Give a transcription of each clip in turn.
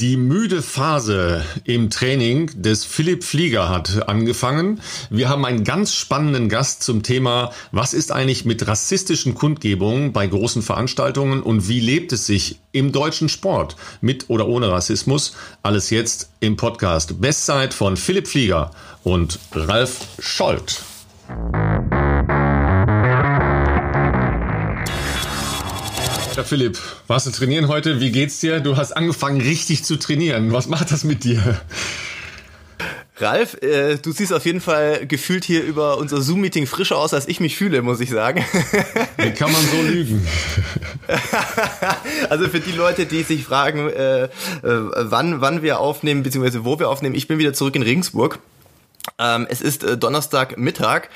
Die müde Phase im Training des Philipp Flieger hat angefangen. Wir haben einen ganz spannenden Gast zum Thema, was ist eigentlich mit rassistischen Kundgebungen bei großen Veranstaltungen und wie lebt es sich im deutschen Sport mit oder ohne Rassismus? Alles jetzt im Podcast Bestzeit von Philipp Flieger und Ralf Scholz. Ja, Philipp, warst du trainieren heute? Wie geht's dir? Du hast angefangen richtig zu trainieren. Was macht das mit dir? Ralf, äh, du siehst auf jeden Fall gefühlt hier über unser Zoom-Meeting frischer aus, als ich mich fühle, muss ich sagen. Wie kann man so lügen? also für die Leute, die sich fragen, äh, äh, wann, wann wir aufnehmen, beziehungsweise wo wir aufnehmen, ich bin wieder zurück in Regensburg. Ähm, es ist äh, Donnerstagmittag,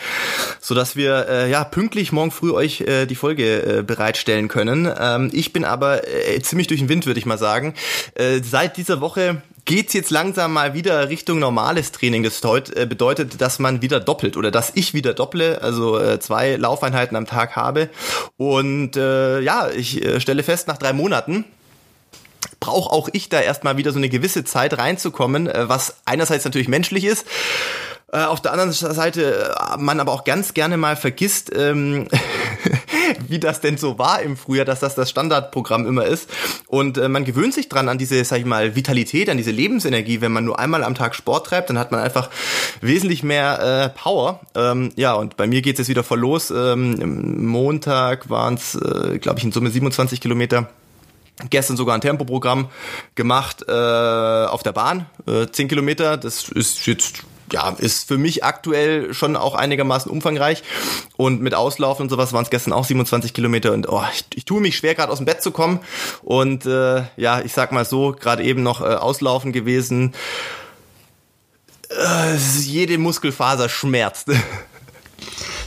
so dass wir äh, ja pünktlich morgen früh euch äh, die Folge äh, bereitstellen können. Ähm, ich bin aber äh, ziemlich durch den Wind, würde ich mal sagen. Äh, seit dieser Woche geht's jetzt langsam mal wieder Richtung normales Training. Das bedeutet, dass man wieder doppelt oder dass ich wieder dopple, also zwei Laufeinheiten am Tag habe. Und ja, ich stelle fest, nach drei Monaten brauche auch ich da erstmal wieder so eine gewisse Zeit reinzukommen, äh, was einerseits natürlich menschlich ist, äh, auf der anderen Seite äh, man aber auch ganz gerne mal vergisst, ähm, wie das denn so war im Frühjahr, dass das das Standardprogramm immer ist. Und äh, man gewöhnt sich dran an diese, sag ich mal, Vitalität, an diese Lebensenergie. Wenn man nur einmal am Tag Sport treibt, dann hat man einfach wesentlich mehr äh, Power. Ähm, ja, und bei mir geht es jetzt wieder voll los. Ähm, Montag waren es, äh, glaube ich, in Summe 27 Kilometer gestern sogar ein Tempoprogramm gemacht äh, auf der Bahn, äh, 10 Kilometer. Das ist jetzt ja, ist für mich aktuell schon auch einigermaßen umfangreich. Und mit Auslaufen und sowas waren es gestern auch 27 Kilometer. Und oh, ich, ich tue mich schwer, gerade aus dem Bett zu kommen. Und äh, ja, ich sag mal so, gerade eben noch äh, Auslaufen gewesen. Äh, jede Muskelfaser schmerzt.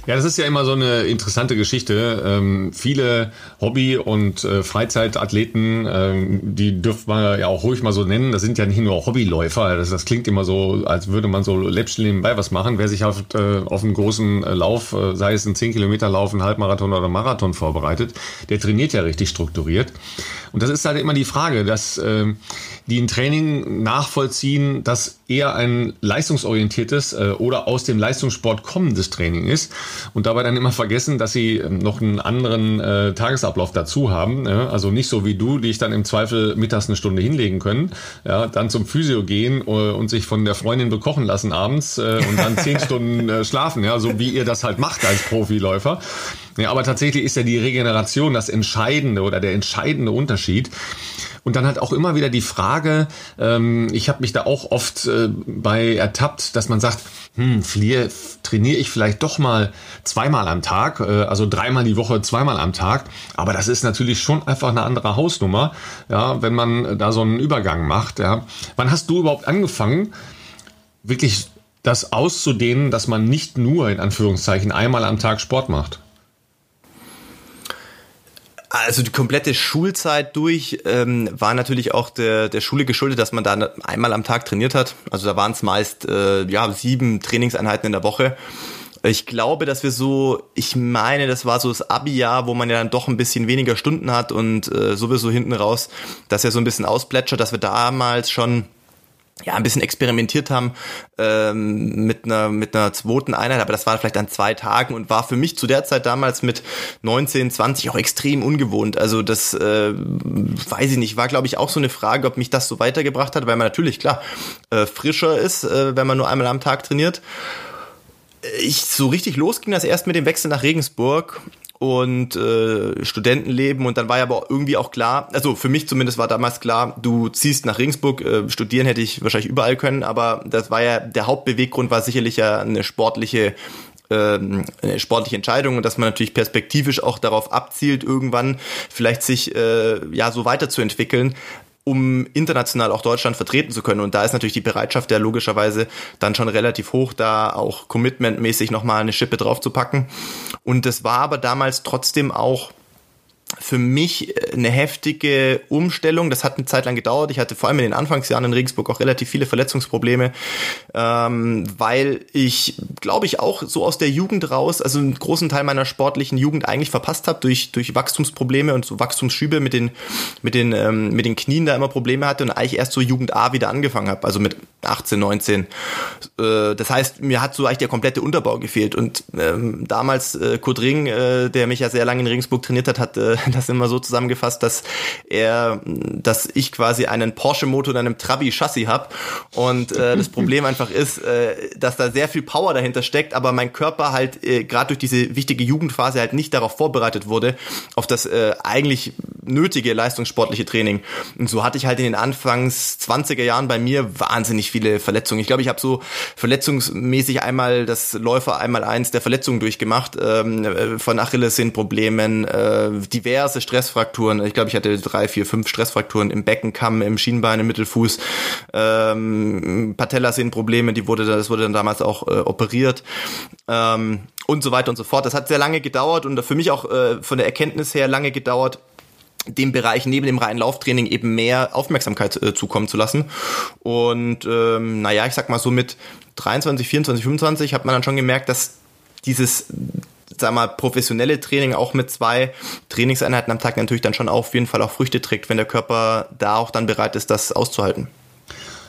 Ja, das ist ja immer so eine interessante Geschichte. Ähm, viele Hobby- und äh, Freizeitathleten, ähm, die dürfen wir ja auch ruhig mal so nennen, das sind ja nicht nur Hobbyläufer. Das, das klingt immer so, als würde man so läppchen nebenbei was machen. Wer sich auf, äh, auf einen großen äh, Lauf, äh, sei es ein 10 Kilometer Lauf, ein Halbmarathon oder Marathon vorbereitet, der trainiert ja richtig strukturiert. Und das ist halt immer die Frage, dass äh, die ein Training nachvollziehen, das eher ein leistungsorientiertes äh, oder aus dem Leistungssport kommendes Training ist und dabei dann immer vergessen, dass sie ähm, noch einen anderen äh, Tagesablauf dazu haben. Ja? Also nicht so wie du, die ich dann im Zweifel mittags eine Stunde hinlegen können, ja, dann zum Physio gehen äh, und sich von der Freundin bekochen lassen abends äh, und dann zehn Stunden äh, schlafen, ja, so wie ihr das halt macht als Profiläufer. Ja, aber tatsächlich ist ja die Regeneration das entscheidende oder der entscheidende Unterschied. Und dann halt auch immer wieder die Frage, ähm, ich habe mich da auch oft äh, bei ertappt, dass man sagt, hm, Flier, trainiere ich vielleicht doch mal zweimal am Tag, äh, also dreimal die Woche, zweimal am Tag. Aber das ist natürlich schon einfach eine andere Hausnummer, ja, wenn man da so einen Übergang macht. Ja. Wann hast du überhaupt angefangen, wirklich das auszudehnen, dass man nicht nur in Anführungszeichen einmal am Tag Sport macht? Also die komplette Schulzeit durch ähm, war natürlich auch der, der Schule geschuldet, dass man da einmal am Tag trainiert hat. Also da waren es meist äh, ja sieben Trainingseinheiten in der Woche. Ich glaube, dass wir so, ich meine, das war so das Abi-Jahr, wo man ja dann doch ein bisschen weniger Stunden hat und äh, sowieso hinten raus, dass er so ein bisschen ausplätschert, dass wir damals schon ja, ein bisschen experimentiert haben ähm, mit einer mit einer zweiten Einheit, aber das war vielleicht an zwei Tagen und war für mich zu der Zeit damals mit 19, 20 auch extrem ungewohnt. Also das äh, weiß ich nicht, war glaube ich auch so eine Frage, ob mich das so weitergebracht hat, weil man natürlich klar äh, frischer ist, äh, wenn man nur einmal am Tag trainiert. Ich so richtig losging das erst mit dem Wechsel nach Regensburg und äh, Studentenleben. Und dann war ja aber irgendwie auch klar, also für mich zumindest war damals klar, du ziehst nach Regensburg, äh, studieren hätte ich wahrscheinlich überall können, aber das war ja, der Hauptbeweggrund war sicherlich ja eine sportliche ähm, eine sportliche Entscheidung. Und dass man natürlich perspektivisch auch darauf abzielt, irgendwann vielleicht sich äh, ja so weiterzuentwickeln, um international auch Deutschland vertreten zu können. Und da ist natürlich die Bereitschaft ja logischerweise dann schon relativ hoch, da auch commitmentmäßig nochmal eine Schippe draufzupacken. Und es war aber damals trotzdem auch für mich äh, eine heftige Umstellung. Das hat eine Zeit lang gedauert. Ich hatte vor allem in den Anfangsjahren in Regensburg auch relativ viele Verletzungsprobleme, ähm, weil ich, glaube ich, auch so aus der Jugend raus, also einen großen Teil meiner sportlichen Jugend eigentlich verpasst habe durch, durch Wachstumsprobleme und so Wachstumsschübe mit den, mit den, ähm, mit den Knien da immer Probleme hatte und eigentlich erst so Jugend A wieder angefangen habe, also mit 18, 19. Äh, das heißt, mir hat so eigentlich der komplette Unterbau gefehlt und ähm, damals äh, Kurt Ring, äh, der mich ja sehr lange in Regensburg trainiert hat, hat äh, das immer so zusammengefasst, dass er, dass ich quasi einen Porsche-Motor in einem Trabi-Chassis habe und äh, das Problem einfach ist, äh, dass da sehr viel Power dahinter steckt, aber mein Körper halt äh, gerade durch diese wichtige Jugendphase halt nicht darauf vorbereitet wurde, auf das äh, eigentlich nötige leistungssportliche Training. Und so hatte ich halt in den Anfangs 20er Jahren bei mir wahnsinnig viele Verletzungen. Ich glaube, ich habe so verletzungsmäßig einmal das Läufer einmal eins der Verletzungen durchgemacht, ähm, äh, von Achillessehnenproblemen, äh, diverse Stressfrakturen. Ich glaube, ich hatte drei, vier, fünf Stressfrakturen im Beckenkamm, im Schienbein, im Mittelfuß, ähm, Patellasehnenprobleme, die wurde, das wurde dann damals auch äh, operiert. Ähm, und so weiter und so fort. Das hat sehr lange gedauert und für mich auch äh, von der Erkenntnis her lange gedauert, dem Bereich neben dem reinen Lauftraining eben mehr Aufmerksamkeit äh, zukommen zu lassen. Und ähm, naja, ich sag mal so mit 23, 24, 25 hat man dann schon gemerkt, dass dieses sag mal, professionelle Training auch mit zwei Trainingseinheiten am Tag natürlich dann schon auf jeden Fall auch Früchte trägt, wenn der Körper da auch dann bereit ist, das auszuhalten.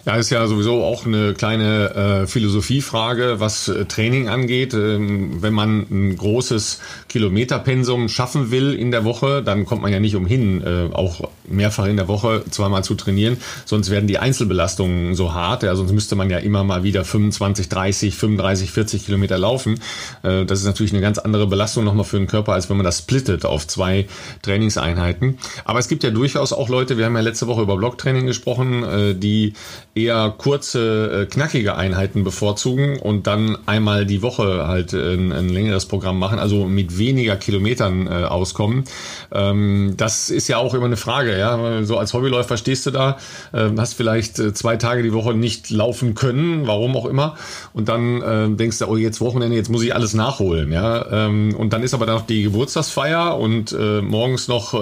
Ja, ist ja sowieso auch eine kleine äh, Philosophiefrage, was äh, Training angeht. Ähm, wenn man ein großes Kilometerpensum schaffen will in der Woche, dann kommt man ja nicht umhin, äh, auch mehrfach in der Woche zweimal zu trainieren. Sonst werden die Einzelbelastungen so hart. Ja, sonst müsste man ja immer mal wieder 25, 30, 35, 40 Kilometer laufen. Äh, das ist natürlich eine ganz andere Belastung nochmal für den Körper, als wenn man das splittet auf zwei Trainingseinheiten. Aber es gibt ja durchaus auch Leute, wir haben ja letzte Woche über Blocktraining gesprochen, äh, die eher kurze, äh, knackige Einheiten bevorzugen und dann einmal die Woche halt äh, ein, ein längeres Programm machen, also mit weniger Kilometern äh, auskommen. Ähm, das ist ja auch immer eine Frage, ja. So als Hobbyläufer stehst du da, äh, hast vielleicht äh, zwei Tage die Woche nicht laufen können, warum auch immer, und dann äh, denkst du, oh, jetzt Wochenende, jetzt muss ich alles nachholen, ja. Ähm, und dann ist aber dann noch die Geburtstagsfeier und morgens noch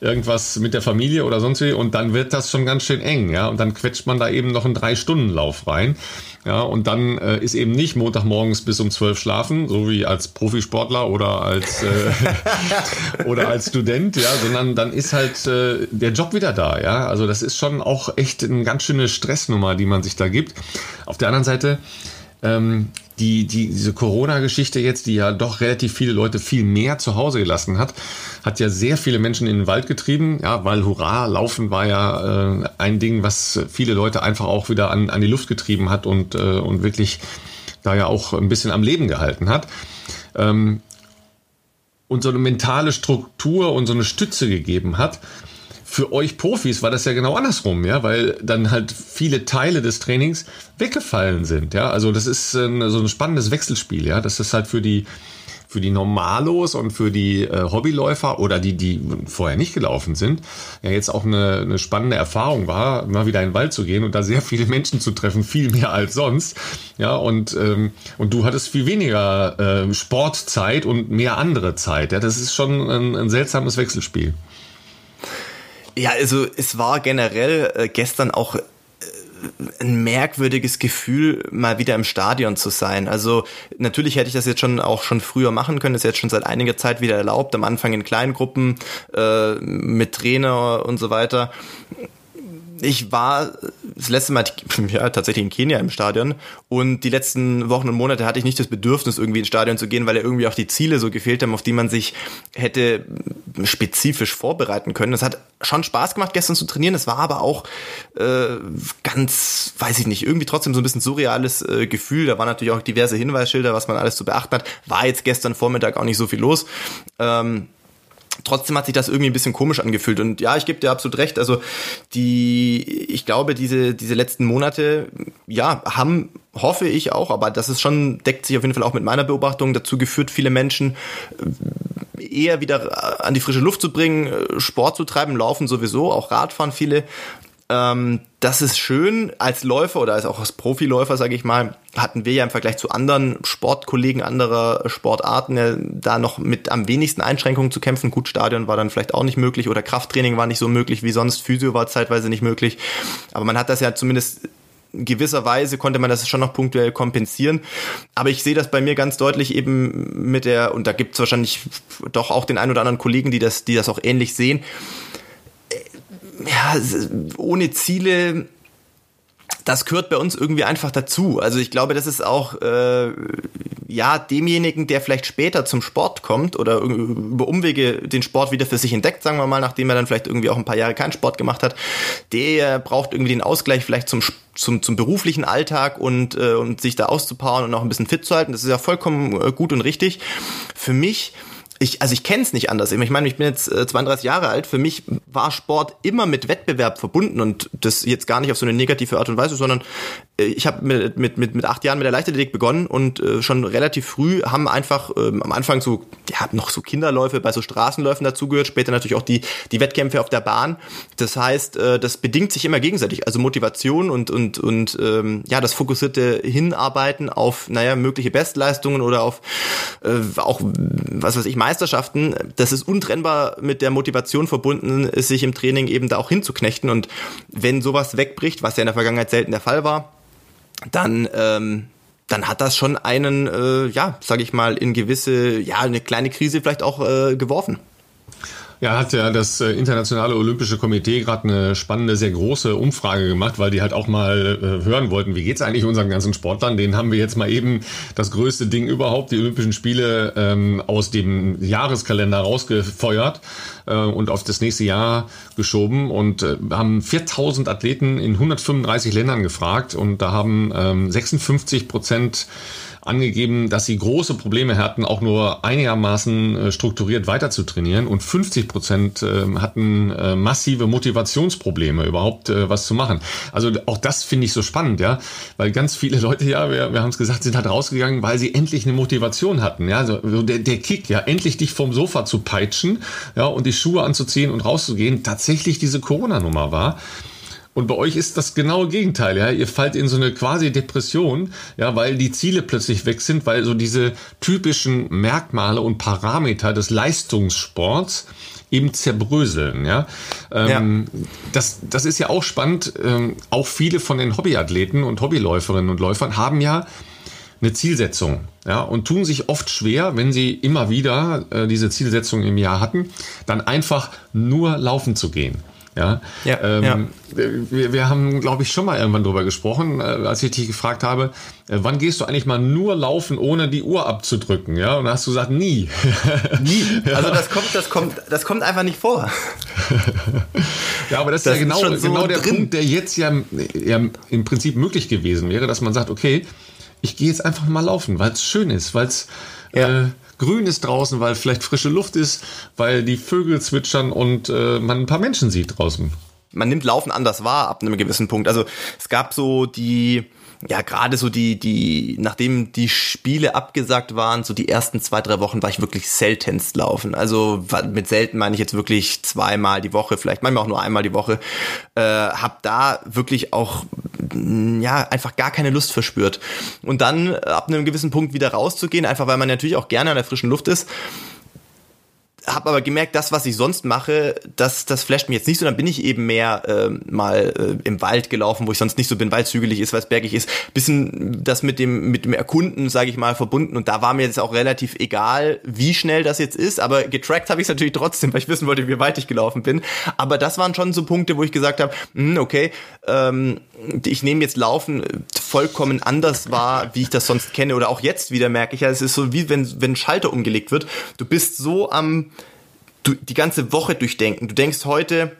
irgendwas mit der Familie oder sonst wie und dann wird das schon ganz schön eng, ja. Und dann quetscht man da eben eben noch einen Drei-Stunden-Lauf rein. Ja, und dann äh, ist eben nicht Montagmorgens bis um zwölf schlafen, so wie als Profisportler oder als äh, oder als Student, ja, sondern dann ist halt äh, der Job wieder da, ja. Also das ist schon auch echt eine ganz schöne Stressnummer, die man sich da gibt. Auf der anderen Seite ähm, die, die, diese Corona-Geschichte jetzt, die ja doch relativ viele Leute viel mehr zu Hause gelassen hat, hat ja sehr viele Menschen in den Wald getrieben, ja, weil Hurra, Laufen war ja äh, ein Ding, was viele Leute einfach auch wieder an, an die Luft getrieben hat und, äh, und wirklich da ja auch ein bisschen am Leben gehalten hat. Ähm, und so eine mentale Struktur und so eine Stütze gegeben hat, für euch Profis war das ja genau andersrum, ja, weil dann halt viele Teile des Trainings weggefallen sind, ja. Also das ist ein, so ein spannendes Wechselspiel, ja. Das ist halt für die für die Normalos und für die äh, Hobbyläufer oder die, die vorher nicht gelaufen sind, ja jetzt auch eine, eine spannende Erfahrung war, mal wieder in den Wald zu gehen und da sehr viele Menschen zu treffen, viel mehr als sonst. Ja, und, ähm, und du hattest viel weniger äh, Sportzeit und mehr andere Zeit. Ja, das ist schon ein, ein seltsames Wechselspiel. Ja, also es war generell äh, gestern auch äh, ein merkwürdiges Gefühl, mal wieder im Stadion zu sein. Also natürlich hätte ich das jetzt schon auch schon früher machen können. Das ist jetzt schon seit einiger Zeit wieder erlaubt. Am Anfang in kleinen Gruppen äh, mit Trainer und so weiter ich war das letzte Mal ja, tatsächlich in Kenia im Stadion und die letzten Wochen und Monate hatte ich nicht das Bedürfnis, irgendwie ins Stadion zu gehen, weil ja irgendwie auch die Ziele so gefehlt haben, auf die man sich hätte spezifisch vorbereiten können. Es hat schon Spaß gemacht, gestern zu trainieren. Es war aber auch äh, ganz, weiß ich nicht, irgendwie trotzdem so ein bisschen surreales äh, Gefühl. Da waren natürlich auch diverse Hinweisschilder, was man alles zu beachten hat. War jetzt gestern Vormittag auch nicht so viel los. Ähm, trotzdem hat sich das irgendwie ein bisschen komisch angefühlt. Und ja, ich gebe dir absolut recht. Also die, ich glaube, diese, diese letzten Monate, ja, haben, hoffe ich auch, aber das ist schon, deckt sich auf jeden Fall auch mit meiner Beobachtung dazu geführt, viele Menschen äh, eher wieder an die frische Luft zu bringen, äh, Sport zu treiben, laufen sowieso, auch Radfahren viele Ähm, das ist schön. Als Läufer oder als auch als Profiläufer, sage ich mal, hatten wir ja im Vergleich zu anderen Sportkollegen anderer Sportarten ja da noch mit am wenigsten Einschränkungen zu kämpfen. Gut, Stadion war dann vielleicht auch nicht möglich oder Krafttraining war nicht so möglich wie sonst. Physio war zeitweise nicht möglich. Aber man hat das ja zumindest in gewisser Weise konnte man das schon noch punktuell kompensieren. Aber ich sehe das bei mir ganz deutlich eben mit der, und da gibt es wahrscheinlich doch auch den ein oder anderen Kollegen, die das, die das auch ähnlich sehen ja, ohne Ziele, das gehört bei uns irgendwie einfach dazu. Also ich glaube, das ist auch äh, ja demjenigen, der vielleicht später zum Sport kommt oder über Umwege den Sport wieder für sich entdeckt, sagen wir mal, nachdem er dann vielleicht irgendwie auch ein paar Jahre keinen Sport gemacht hat, der braucht irgendwie den Ausgleich vielleicht zum zum, zum beruflichen Alltag und, äh, und sich da auszupowern und auch ein bisschen fit zu halten. Das ist ja vollkommen äh, gut und richtig. Für mich ich, also ich kenne es nicht anders. Ich meine, ich bin jetzt äh, 32 Jahre alt. Für mich war Sport immer mit Wettbewerb verbunden und das jetzt gar nicht auf so eine negative Art und Weise, sondern äh, ich habe mit, mit, mit, mit acht Jahren mit der Leichtathletik begonnen und äh, schon relativ früh haben einfach ähm, am Anfang so, ja, noch so Kinderläufe bei so Straßenläufen dazugehört, später natürlich auch die, die Wettkämpfe auf der Bahn. Das heißt, äh, das bedingt sich immer gegenseitig. Also Motivation und, und, und ähm, ja, das fokussierte Hinarbeiten auf, naja, mögliche Bestleistungen oder auf äh, auch, was weiß ich, Meisterschaften, das ist untrennbar mit der Motivation verbunden, sich im Training eben da auch hinzuknechten. Und wenn sowas wegbricht, was ja in der Vergangenheit selten der Fall war, dann ähm, dann hat das schon einen, äh, ja, sage ich mal, in gewisse, ja, eine kleine Krise vielleicht auch äh, geworfen. Ja, hat ja das äh, Internationale Olympische Komitee gerade eine spannende, sehr große Umfrage gemacht, weil die halt auch mal äh, hören wollten, wie geht's eigentlich unseren ganzen Sportlern? Den haben wir jetzt mal eben das größte Ding überhaupt, die Olympischen Spiele, ähm, aus dem Jahreskalender rausgefeuert äh, und auf das nächste Jahr geschoben und äh, haben 4000 Athleten in 135 Ländern gefragt und da haben ähm, 56 Prozent angegeben, dass sie große Probleme hatten, auch nur einigermaßen äh, strukturiert weiter zu trainieren. Und 50 Prozent ähm, hatten äh, massive Motivationsprobleme, überhaupt äh, was zu machen. Also auch das finde ich so spannend, ja, weil ganz viele Leute, ja, wir, wir haben es gesagt, sind halt rausgegangen, weil sie endlich eine Motivation hatten, ja, also der, der Kick, ja, endlich dich vom Sofa zu peitschen, ja, und die Schuhe anzuziehen und rauszugehen, tatsächlich diese Corona-Nummer war. Und bei euch ist das genaue Gegenteil, ja. Ihr fallt in so eine quasi Depression, ja, weil die Ziele plötzlich weg sind, weil so diese typischen Merkmale und Parameter des Leistungssports eben zerbröseln, ja. Ähm, ja. Das, das ist ja auch spannend. Ähm, auch viele von den Hobbyathleten und Hobbyläuferinnen und Läufern haben ja eine Zielsetzung, ja, und tun sich oft schwer, wenn sie immer wieder äh, diese Zielsetzung im Jahr hatten, dann einfach nur laufen zu gehen. Ja, ja, ähm, ja. Wir, wir, haben, glaube ich, schon mal irgendwann drüber gesprochen, äh, als ich dich gefragt habe, äh, wann gehst du eigentlich mal nur laufen, ohne die Uhr abzudrücken? Ja, und hast du gesagt, nie. Nie. Also das kommt, das kommt, das kommt einfach nicht vor. ja, aber das, das ist ja genau, ist genau der drin. Punkt, der jetzt ja, ja im Prinzip möglich gewesen wäre, dass man sagt, okay, ich gehe jetzt einfach mal laufen, weil es schön ist, weil es ja. äh, grün ist draußen, weil vielleicht frische Luft ist, weil die Vögel zwitschern und äh, man ein paar Menschen sieht draußen. Man nimmt Laufen anders wahr ab einem gewissen Punkt. Also es gab so die ja, gerade so die, die, nachdem die Spiele abgesagt waren, so die ersten zwei, drei Wochen war ich wirklich seltenst laufen. Also mit selten meine ich jetzt wirklich zweimal die Woche, vielleicht manchmal auch nur einmal die Woche. Äh, hab da wirklich auch, ja, einfach gar keine Lust verspürt. Und dann ab einem gewissen Punkt wieder rauszugehen, einfach weil man natürlich auch gerne an der frischen Luft ist habe aber gemerkt, das, was ich sonst mache, das, das flasht mich jetzt nicht so. Dann bin ich eben mehr äh, mal äh, im Wald gelaufen, wo ich sonst nicht so bin, weil es hügelig ist, weil es bergig ist. Bisschen das mit dem, mit dem Erkunden, sage ich mal, verbunden. Und da war mir jetzt auch relativ egal, wie schnell das jetzt ist. Aber getrackt habe ich es natürlich trotzdem, weil ich wissen wollte, wie weit ich gelaufen bin. Aber das waren schon so Punkte, wo ich gesagt habe, hm, okay, ähm, ich nehme jetzt Laufen vollkommen anders wahr, wie ich das sonst kenne. Oder auch jetzt wieder merke ich ja, es ist so wie wenn, wenn ein Schalter umgelegt wird. Du bist so am du, die ganze Woche durchdenken. Du denkst heute,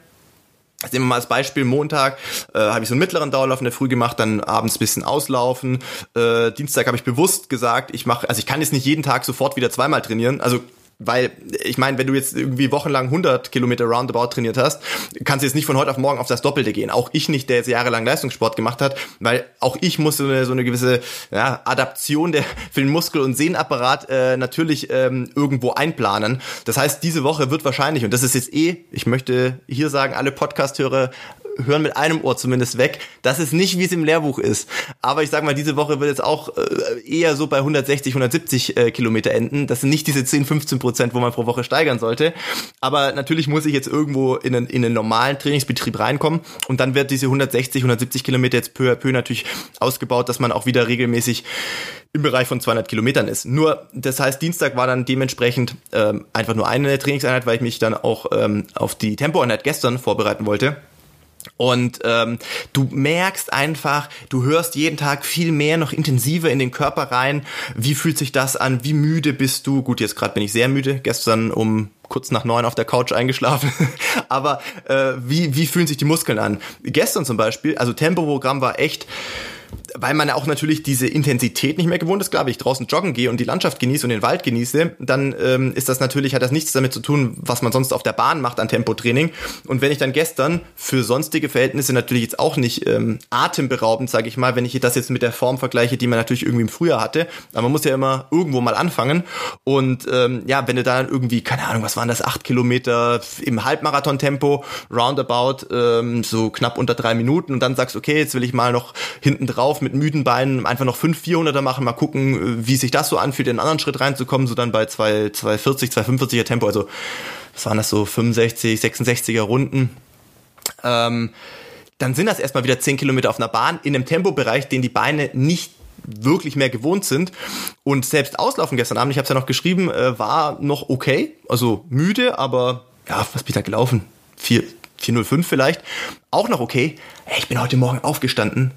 nehmen wir mal als Beispiel, Montag äh, habe ich so einen mittleren Dauerlauf in der Früh gemacht, dann abends bisschen auslaufen. Äh, Dienstag habe ich bewusst gesagt, ich mache, also ich kann jetzt nicht jeden Tag sofort wieder zweimal trainieren. Also weil, ich meine, wenn du jetzt irgendwie wochenlang 100 Kilometer Roundabout trainiert hast, kannst du jetzt nicht von heute auf morgen auf das Doppelte gehen. Auch ich nicht, der jetzt jahrelang Leistungssport gemacht hat, weil auch ich musste so eine, so eine gewisse ja, Adaption der, für den Muskel- und Sehnenapparat äh, natürlich ähm, irgendwo einplanen. Das heißt, diese Woche wird wahrscheinlich, und das ist jetzt eh, ich möchte hier sagen, alle Podcast-Hörer hören mit einem Ohr zumindest weg. Das ist nicht, wie es im Lehrbuch ist. Aber ich sag mal, diese Woche wird jetzt auch äh, eher so bei 160, 170 äh, Kilometer enden. Das sind nicht diese 10, 15 Prozent, wo man pro Woche steigern sollte. Aber natürlich muss ich jetzt irgendwo in einen, in einen normalen Trainingsbetrieb reinkommen. Und dann wird diese 160, 170 Kilometer jetzt peu à peu natürlich ausgebaut, dass man auch wieder regelmäßig im Bereich von 200 Kilometern ist. Nur, das heißt, Dienstag war dann dementsprechend ähm, einfach nur eine Trainingseinheit, weil ich mich dann auch ähm, auf die Tempoeinheit gestern vorbereiten wollte. Und ähm, du merkst einfach, du hörst jeden Tag viel mehr, noch intensiver in den Körper rein. Wie fühlt sich das an? Wie müde bist du? Gut, jetzt gerade bin ich sehr müde. Gestern um kurz nach neun auf der Couch eingeschlafen. Aber äh, wie, wie fühlen sich die Muskeln an? Gestern zum Beispiel, also Tempoprogramm war echt weil man auch natürlich diese Intensität nicht mehr gewohnt ist. Wenn ich draußen joggen gehe und die Landschaft genieße und den Wald genieße, dann ähm, ist das natürlich, hat das nichts damit zu tun, was man sonst auf der Bahn macht an Tempotraining. Und wenn ich dann gestern für sonstige Verhältnisse natürlich jetzt auch nicht ähm, atemberaubend, sage ich mal, wenn ich das jetzt mit der Form vergleiche, die man natürlich irgendwie im Frühjahr hatte, aber man muss ja immer irgendwo mal anfangen. Und ähm, ja, wenn du da irgendwie, keine Ahnung, was waren das, acht Kilometer im Halbmarathon-Tempo, roundabout, ähm, so knapp unter drei Minuten und dann sagst, okay, jetzt will ich mal noch hinten drauf mit müden Beinen einfach noch 5 400er machen, mal gucken, wie sich das so anfühlt, in einen anderen Schritt reinzukommen, so dann bei 2, 240, 245er Tempo, also was waren das so 65, 66er Runden. Ähm, dann sind das erstmal wieder 10 Kilometer auf einer Bahn in einem Tempobereich, den die Beine nicht wirklich mehr gewohnt sind. Und selbst Auslaufen gestern Abend, ich habe es ja noch geschrieben, äh, war noch okay. Also müde, aber ja, was bin ich da gelaufen? 4, 405 vielleicht. Auch noch okay. Hey, ich bin heute Morgen aufgestanden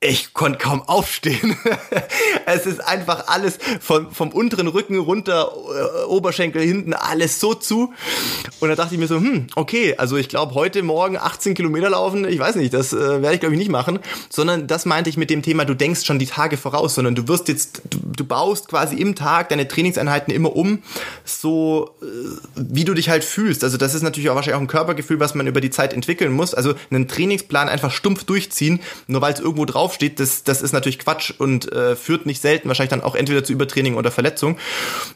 ich konnte kaum aufstehen. es ist einfach alles vom, vom unteren Rücken runter, äh, Oberschenkel hinten, alles so zu. Und da dachte ich mir so, hm, okay, also ich glaube heute Morgen 18 Kilometer laufen, ich weiß nicht, das äh, werde ich glaube ich nicht machen, sondern das meinte ich mit dem Thema, du denkst schon die Tage voraus, sondern du wirst jetzt, du, du baust quasi im Tag deine Trainingseinheiten immer um, so äh, wie du dich halt fühlst. Also das ist natürlich auch wahrscheinlich auch ein Körpergefühl, was man über die Zeit entwickeln muss. Also einen Trainingsplan einfach stumpf durchziehen, nur weil es irgendwo drauf draufsteht, das, das ist natürlich Quatsch und äh, führt nicht selten wahrscheinlich dann auch entweder zu Übertraining oder Verletzung.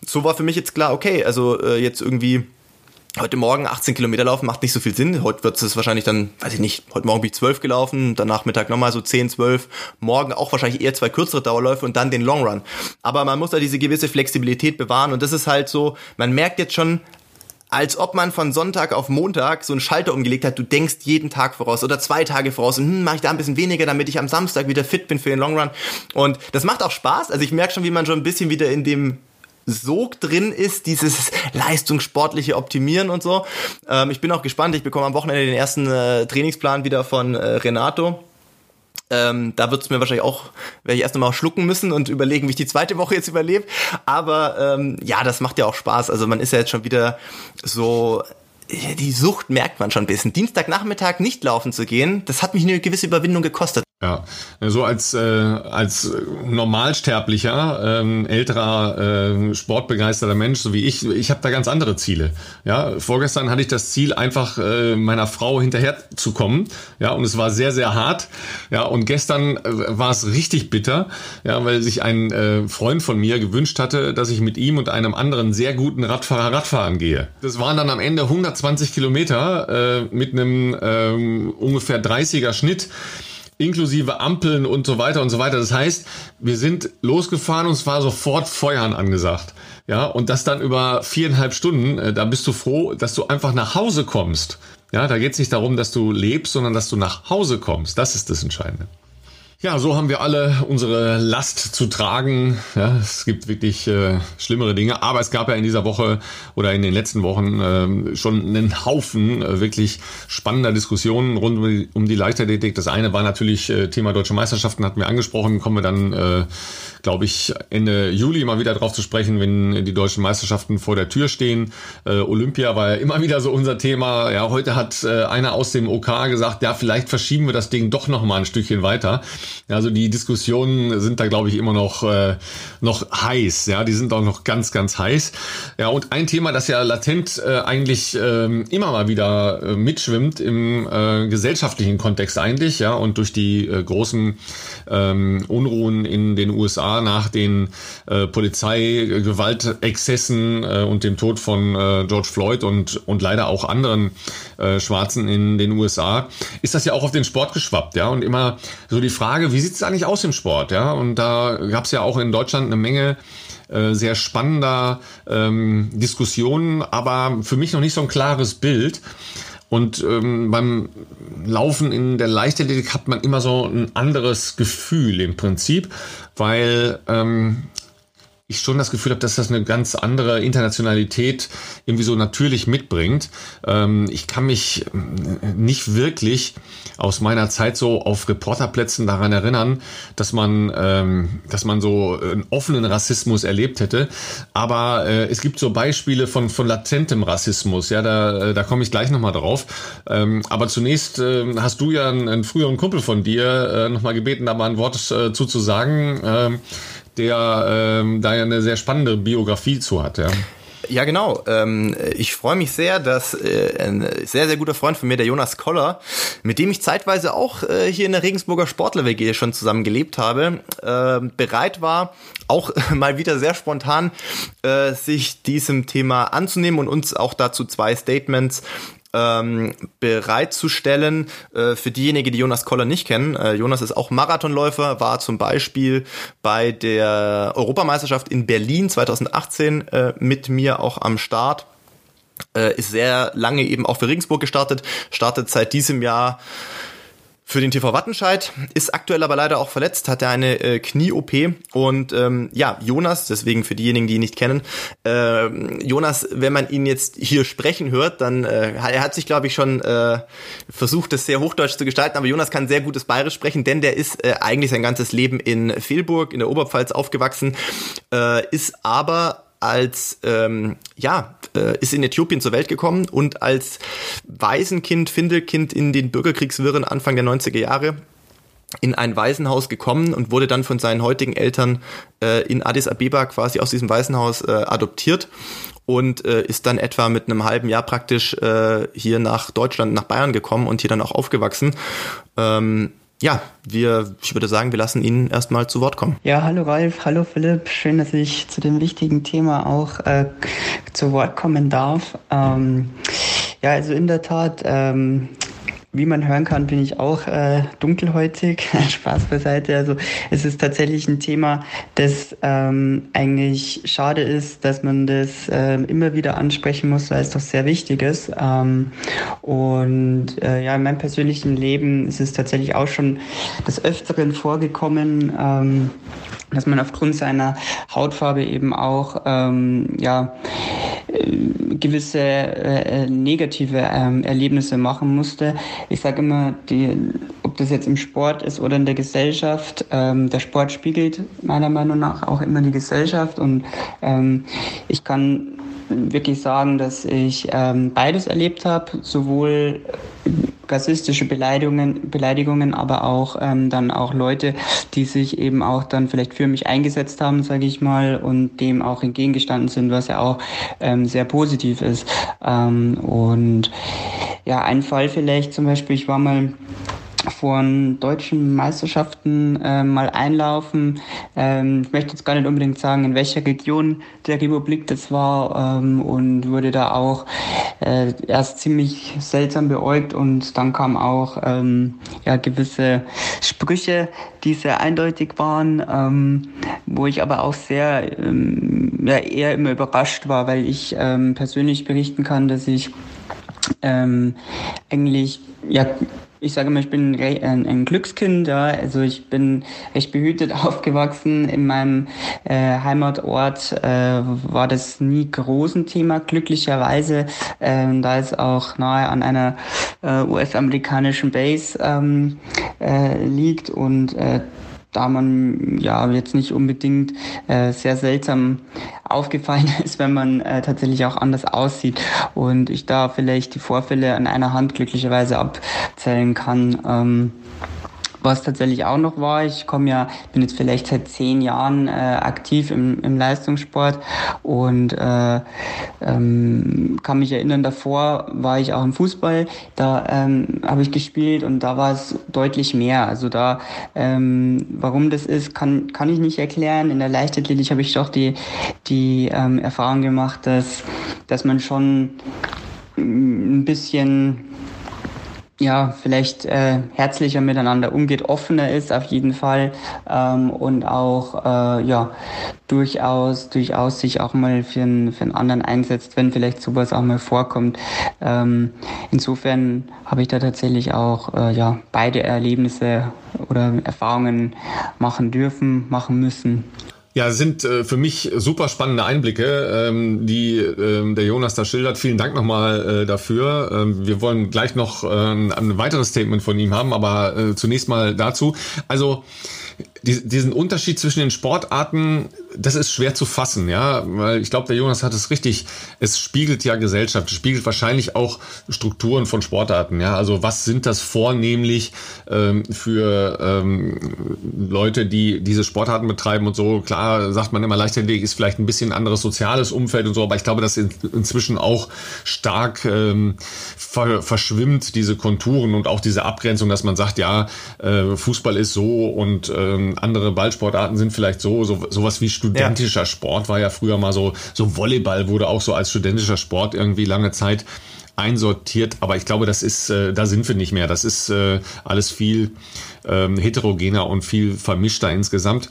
So war für mich jetzt klar, okay, also äh, jetzt irgendwie heute Morgen 18 Kilometer laufen macht nicht so viel Sinn. Heute wird es wahrscheinlich dann, weiß ich nicht, heute Morgen bin ich 12 gelaufen, dann Nachmittag nochmal so 10, 12, morgen auch wahrscheinlich eher zwei kürzere Dauerläufe und dann den Long Run. Aber man muss da diese gewisse Flexibilität bewahren und das ist halt so, man merkt jetzt schon, als ob man von Sonntag auf Montag so einen Schalter umgelegt hat. Du denkst jeden Tag voraus oder zwei Tage voraus und hm, mache ich da ein bisschen weniger, damit ich am Samstag wieder fit bin für den Long Run. Und das macht auch Spaß. Also ich merke schon, wie man schon ein bisschen wieder in dem Sog drin ist, dieses leistungssportliche Optimieren und so. Ähm, ich bin auch gespannt. Ich bekomme am Wochenende den ersten äh, Trainingsplan wieder von äh, Renato ähm, da wird es mir wahrscheinlich auch, werde ich erst nochmal schlucken müssen und überlegen, wie ich die zweite Woche jetzt überlebe. Aber ähm, ja, das macht ja auch Spaß. Also man ist ja jetzt schon wieder so die Sucht merkt man schon ein bisschen. Dienstagnachmittag nicht laufen zu gehen, das hat mich eine gewisse Überwindung gekostet. Ja, so als, äh, als normalsterblicher, ähm, älterer, äh, sportbegeisterter Mensch, so wie ich, ich habe da ganz andere Ziele. Ja, vorgestern hatte ich das Ziel, einfach äh, meiner Frau hinterher zu kommen. Ja, und es war sehr, sehr hart. Ja, und gestern äh, war es richtig bitter, ja, weil sich ein äh, Freund von mir gewünscht hatte, dass ich mit ihm und einem anderen sehr guten Radfahrer Radfahren gehe. Das waren dann am Ende 120 Kilometer äh, mit einem äh, ungefähr 30er Schnitt inklusive Ampeln und so weiter und so weiter. Das heißt, wir sind losgefahren und es war sofort Feuern angesagt. Ja, und das dann über viereinhalb Stunden, äh, da bist du froh, dass du einfach nach Hause kommst. Ja, da geht es nicht darum, dass du lebst, sondern dass du nach Hause kommst. Das ist das Entscheidende. Ja, so haben wir alle unsere Last zu tragen. Ja, es gibt wirklich äh, schlimmere Dinge, aber es gab ja in dieser Woche oder in den letzten Wochen äh, schon einen Haufen äh, wirklich spannender Diskussionen rund um die, um die Leichtathletik. Das eine war natürlich äh, Thema Deutsche Meisterschaften, hatten wir angesprochen, kommen wir dann äh, glaube ich, Ende Juli mal wieder drauf zu sprechen, wenn die deutschen Meisterschaften vor der Tür stehen. Äh, Olympia war ja immer wieder so unser Thema. Ja, heute hat äh, einer aus dem OK gesagt, ja, vielleicht verschieben wir das Ding doch noch mal ein Stückchen weiter. Also die Diskussionen sind da, glaube ich, immer noch, äh, noch heiß. Ja, die sind auch noch ganz, ganz heiß. Ja, und ein Thema, das ja latent äh, eigentlich äh, immer mal wieder äh, mitschwimmt im äh, gesellschaftlichen Kontext eigentlich, ja, und durch die äh, großen ähm, Unruhen in den USA USA nach den äh, Polizeigewaltexzessen äh, und dem Tod von äh, George Floyd und, und leider auch anderen äh, Schwarzen in den USA, ist das ja auch auf den Sport geschwappt, ja. Und immer so die Frage, wie sieht es eigentlich aus im Sport, ja? Und da gab es ja auch in Deutschland eine Menge äh, sehr spannender ähm, Diskussionen, aber für mich noch nicht so ein klares Bild. Und ähm, beim Laufen in der Leichtathletik hat man immer so ein anderes Gefühl im Prinzip, weil ähm, ich schon das Gefühl habe, dass das eine ganz andere Internationalität irgendwie so natürlich mitbringt. Ähm, ich kann mich äh, nicht wirklich aus meiner Zeit so auf Reporterplätzen daran erinnern, dass man, ähm, dass man so einen offenen Rassismus erlebt hätte. Aber äh, es gibt so Beispiele von, von latentem Rassismus. Ja, da, äh, da komme ich gleich nochmal drauf. Ähm, aber zunächst hast du ja einen, einen früheren Kumpel von dir äh, nochmal gebeten, da mal ein Wort äh, Ähm, der ähm, da ja eine sehr spannende Biografie zu hat. Ja. Ja, genau. Ähm, ich freue mich sehr, dass äh, ein sehr, sehr guter Freund von mir, der Jonas Koller, mit dem ich zeitweise auch äh, hier in der Regensburger Sportler WG schon zusammen gelebt habe, äh, bereit war, auch mal wieder sehr spontan äh, sich diesem Thema anzunehmen und uns auch dazu zwei Statements ähm, bereitzustellen. Äh, für diejenigen, die Jonas Koller nicht kennen, äh, Jonas ist auch Marathonläufer, war zum Beispiel bei der Europameisterschaft in Berlin 2018 äh, mit mir auch am Start. Äh, ist sehr lange eben auch für Regensburg gestartet, startet seit diesem Jahr für den TV Wattenscheid, ist aktuell aber leider auch verletzt, hat er eine äh, Knie-OP und ähm, ja, Jonas, deswegen für diejenigen, die ihn nicht kennen, äh, Jonas, wenn man ihn jetzt hier sprechen hört, dann, äh, er hat sich glaube ich schon äh, versucht, das sehr hochdeutsch zu gestalten, aber Jonas kann sehr gutes Bayerisch sprechen, denn der ist äh, eigentlich sein ganzes Leben in Fehlburg in der Oberpfalz aufgewachsen, äh, ist aber als ähm, ja äh, ist in Äthiopien zur Welt gekommen und als Waisenkind, Findelkind in den Bürgerkriegswirren Anfang der 90er Jahre in ein Waisenhaus gekommen und wurde dann von seinen heutigen Eltern äh, in Addis Abeba quasi aus diesem Waisenhaus äh, adoptiert und äh, ist dann etwa mit einem halben Jahr praktisch äh, hier nach Deutschland, nach Bayern gekommen und hier dann auch aufgewachsen. Ähm, ja, wir, ich würde sagen, wir lassen ihn erstmal zu Wort kommen. Ja, hallo Ralf, hallo Philipp. Schön, dass ich zu dem wichtigen Thema auch äh, zu Wort kommen darf. Ähm, ja, also in der Tat, ähm, wie man hören kann, bin ich auch äh, dunkelhäutig. Spaß beiseite. Also es ist tatsächlich ein Thema, das ähm, eigentlich schade ist, dass man das äh, immer wieder ansprechen muss, weil es doch sehr wichtig ist. Ähm, und äh, ja, in meinem persönlichen Leben ist es tatsächlich auch schon des Öfteren vorgekommen. Ähm, dass man aufgrund seiner Hautfarbe eben auch ähm, ja, äh, gewisse äh, negative ähm, Erlebnisse machen musste. Ich sage immer, die, ob das jetzt im Sport ist oder in der Gesellschaft, ähm, der Sport spiegelt meiner Meinung nach auch immer die Gesellschaft. Und ähm, ich kann wirklich sagen, dass ich ähm, beides erlebt habe, sowohl rassistische Beleidigungen, Beleidigungen, aber auch ähm, dann auch Leute, die sich eben auch dann vielleicht für mich eingesetzt haben, sage ich mal, und dem auch entgegengestanden sind, was ja auch ähm, sehr positiv ist. Ähm, und ja, ein Fall vielleicht zum Beispiel, ich war mal von deutschen Meisterschaften äh, mal einlaufen. Ähm, ich möchte jetzt gar nicht unbedingt sagen, in welcher Region der Republik das war ähm, und wurde da auch äh, erst ziemlich seltsam beäugt und dann kam auch ähm, ja, gewisse Sprüche, die sehr eindeutig waren, ähm, wo ich aber auch sehr ähm, ja, eher immer überrascht war, weil ich ähm, persönlich berichten kann, dass ich ähm, eigentlich ja ich sage immer, ich bin ein, ein Glückskind. Ja. Also ich bin recht behütet aufgewachsen. In meinem äh, Heimatort äh, war das nie groß ein Thema, glücklicherweise. Äh, da es auch nahe an einer äh, US-amerikanischen Base ähm, äh, liegt und äh, da man ja jetzt nicht unbedingt äh, sehr seltsam aufgefallen ist, wenn man äh, tatsächlich auch anders aussieht und ich da vielleicht die Vorfälle an einer Hand glücklicherweise abzählen kann. Ähm, was tatsächlich auch noch war, ich komme ja, bin jetzt vielleicht seit zehn Jahren äh, aktiv im, im Leistungssport und äh, ähm, kann mich erinnern, davor war ich auch im Fußball, da ähm, habe ich gespielt und da war es deutlich mehr. Also da, ähm, warum das ist, kann, kann ich nicht erklären. In der Leichtathletik habe ich doch die, die ähm, Erfahrung gemacht, dass, dass man schon ein bisschen ja, vielleicht äh, herzlicher miteinander umgeht, offener ist auf jeden Fall ähm, und auch äh, ja durchaus durchaus sich auch mal für einen, für einen anderen einsetzt, wenn vielleicht sowas auch mal vorkommt. Ähm, insofern habe ich da tatsächlich auch äh, ja beide Erlebnisse oder Erfahrungen machen dürfen, machen müssen. Ja, sind äh, für mich super spannende Einblicke, ähm, die ähm, der Jonas da schildert. Vielen Dank nochmal äh, dafür. Ähm, wir wollen gleich noch äh, ein weiteres Statement von ihm haben, aber äh, zunächst mal dazu. Also die, diesen Unterschied zwischen den Sportarten, das ist schwer zu fassen, ja, weil ich glaube, der Jonas hat es richtig, es spiegelt ja Gesellschaft, es spiegelt wahrscheinlich auch Strukturen von Sportarten, ja, also was sind das vornehmlich ähm, für ähm, Leute, die diese Sportarten betreiben und so, klar sagt man immer, Leichtathletik ist vielleicht ein bisschen anderes soziales Umfeld und so, aber ich glaube, dass in, inzwischen auch stark ähm, ver, verschwimmt, diese Konturen und auch diese Abgrenzung, dass man sagt, ja, äh, Fußball ist so und ähm, andere Ballsportarten sind vielleicht so, so sowas wie studentischer ja. Sport war ja früher mal so, so Volleyball wurde auch so als studentischer Sport irgendwie lange Zeit einsortiert, aber ich glaube, das ist, äh, da sind wir nicht mehr. Das ist äh, alles viel ähm, heterogener und viel vermischter insgesamt.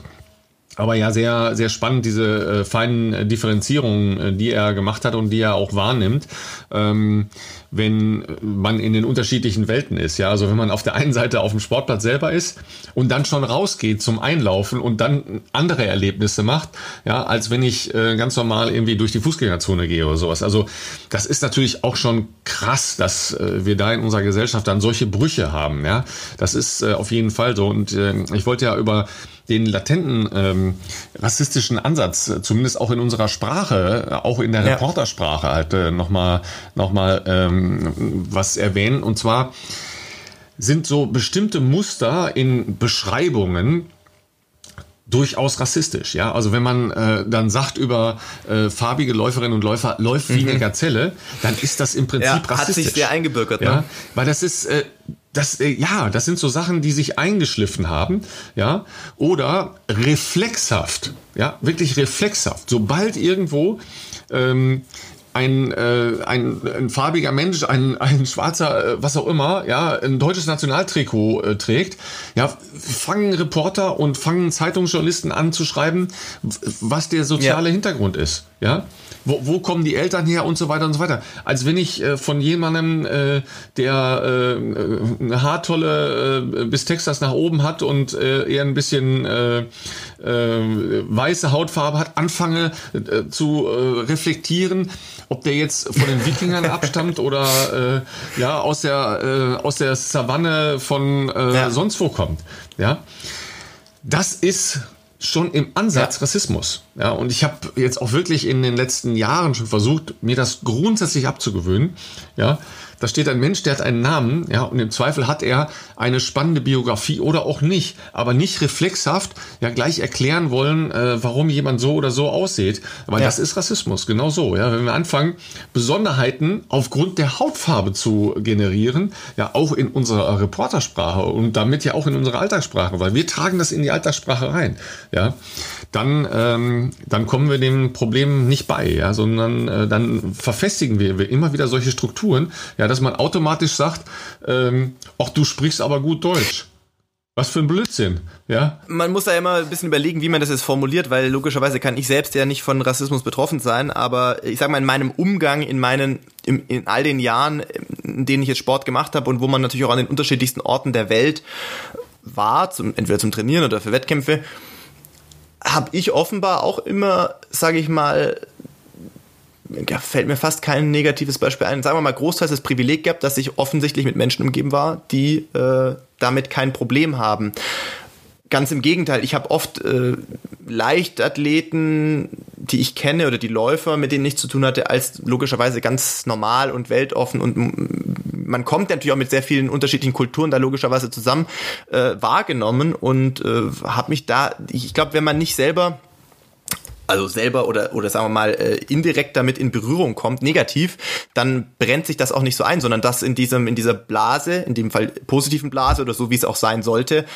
Aber ja, sehr, sehr spannend, diese äh, feinen Differenzierungen, äh, die er gemacht hat und die er auch wahrnimmt. Ähm, wenn man in den unterschiedlichen Welten ist. Ja, also wenn man auf der einen Seite auf dem Sportplatz selber ist und dann schon rausgeht zum Einlaufen und dann andere Erlebnisse macht, ja, als wenn ich äh, ganz normal irgendwie durch die Fußgängerzone gehe oder sowas. Also das ist natürlich auch schon krass, dass äh, wir da in unserer Gesellschaft dann solche Brüche haben. Ja, das ist äh, auf jeden Fall so. Und äh, ich wollte ja über den latenten ähm, rassistischen Ansatz, äh, zumindest auch in unserer Sprache, äh, auch in der ja. Reportersprache halt äh, nochmal noch mal, ähm, was erwähnen. Und zwar sind so bestimmte Muster in Beschreibungen, durchaus rassistisch. Ja, also wenn man äh, dann sagt über äh, farbige Läuferinnen und Läufer läuft wie eine mhm. Gazelle, dann ist das im Prinzip ja, rassistisch. Hat sich sehr eingebürgert. Ne? Ja, weil das ist äh, das, äh, ja, das sind so Sachen, die sich eingeschliffen haben, ja, oder reflexhaft, ja, wirklich reflexhaft. Sobald irgendwo ähm, ein, äh, ein, ein farbiger Mensch, ein, ein schwarzer, äh, was auch immer, ja, ein deutsches Nationaltrikot äh, trägt, ja, fangen Reporter und fangen Zeitungsjournalisten an zu schreiben, was der soziale ja. Hintergrund ist, ja wo, wo kommen die Eltern her und so weiter und so weiter. Als wenn ich äh, von jemandem, äh, der äh, eine haartolle äh, bis Texas nach oben hat und äh, eher ein bisschen äh, äh, weiße Hautfarbe hat, anfange äh, zu äh, reflektieren, ob der jetzt von den Wikingern abstammt oder äh, ja aus der äh, aus der Savanne von äh, ja. sonst wo kommt. Ja, das ist schon im Ansatz ja. Rassismus. Ja, und ich habe jetzt auch wirklich in den letzten Jahren schon versucht, mir das grundsätzlich abzugewöhnen. Ja, da steht ein Mensch, der hat einen Namen, ja, und im Zweifel hat er eine spannende Biografie oder auch nicht, aber nicht reflexhaft ja gleich erklären wollen, äh, warum jemand so oder so aussieht. Weil ja. das ist Rassismus, genau so. Ja, wenn wir anfangen, Besonderheiten aufgrund der Hautfarbe zu generieren, ja, auch in unserer Reportersprache und damit ja auch in unserer Alltagssprache, weil wir tragen das in die Alltagssprache rein, ja, dann, ähm, dann kommen wir dem Problem nicht bei, ja, sondern äh, dann verfestigen wir, wir immer wieder solche Strukturen, ja, dass man automatisch sagt, ähm, ach, du sprichst aber gut Deutsch. Was für ein Blödsinn, ja? Man muss da immer ein bisschen überlegen, wie man das jetzt formuliert, weil logischerweise kann ich selbst ja nicht von Rassismus betroffen sein, aber ich sag mal, in meinem Umgang, in meinen, in, in all den Jahren, in denen ich jetzt Sport gemacht habe und wo man natürlich auch an den unterschiedlichsten Orten der Welt war, zum, entweder zum Trainieren oder für Wettkämpfe, habe ich offenbar auch immer, sage ich mal, ja, fällt mir fast kein negatives Beispiel ein. Sagen wir mal, großteils das Privileg gehabt, dass ich offensichtlich mit Menschen umgeben war, die äh, damit kein Problem haben. Ganz im Gegenteil, ich habe oft äh, Leichtathleten, die ich kenne oder die Läufer, mit denen ich zu tun hatte, als logischerweise ganz normal und weltoffen und man kommt natürlich auch mit sehr vielen unterschiedlichen Kulturen da logischerweise zusammen äh, wahrgenommen und äh, habe mich da, ich glaube, wenn man nicht selber also selber oder, oder sagen wir mal äh, indirekt damit in Berührung kommt, negativ, dann brennt sich das auch nicht so ein, sondern das in diesem, in dieser Blase, in dem Fall positiven Blase oder so, wie es auch sein sollte,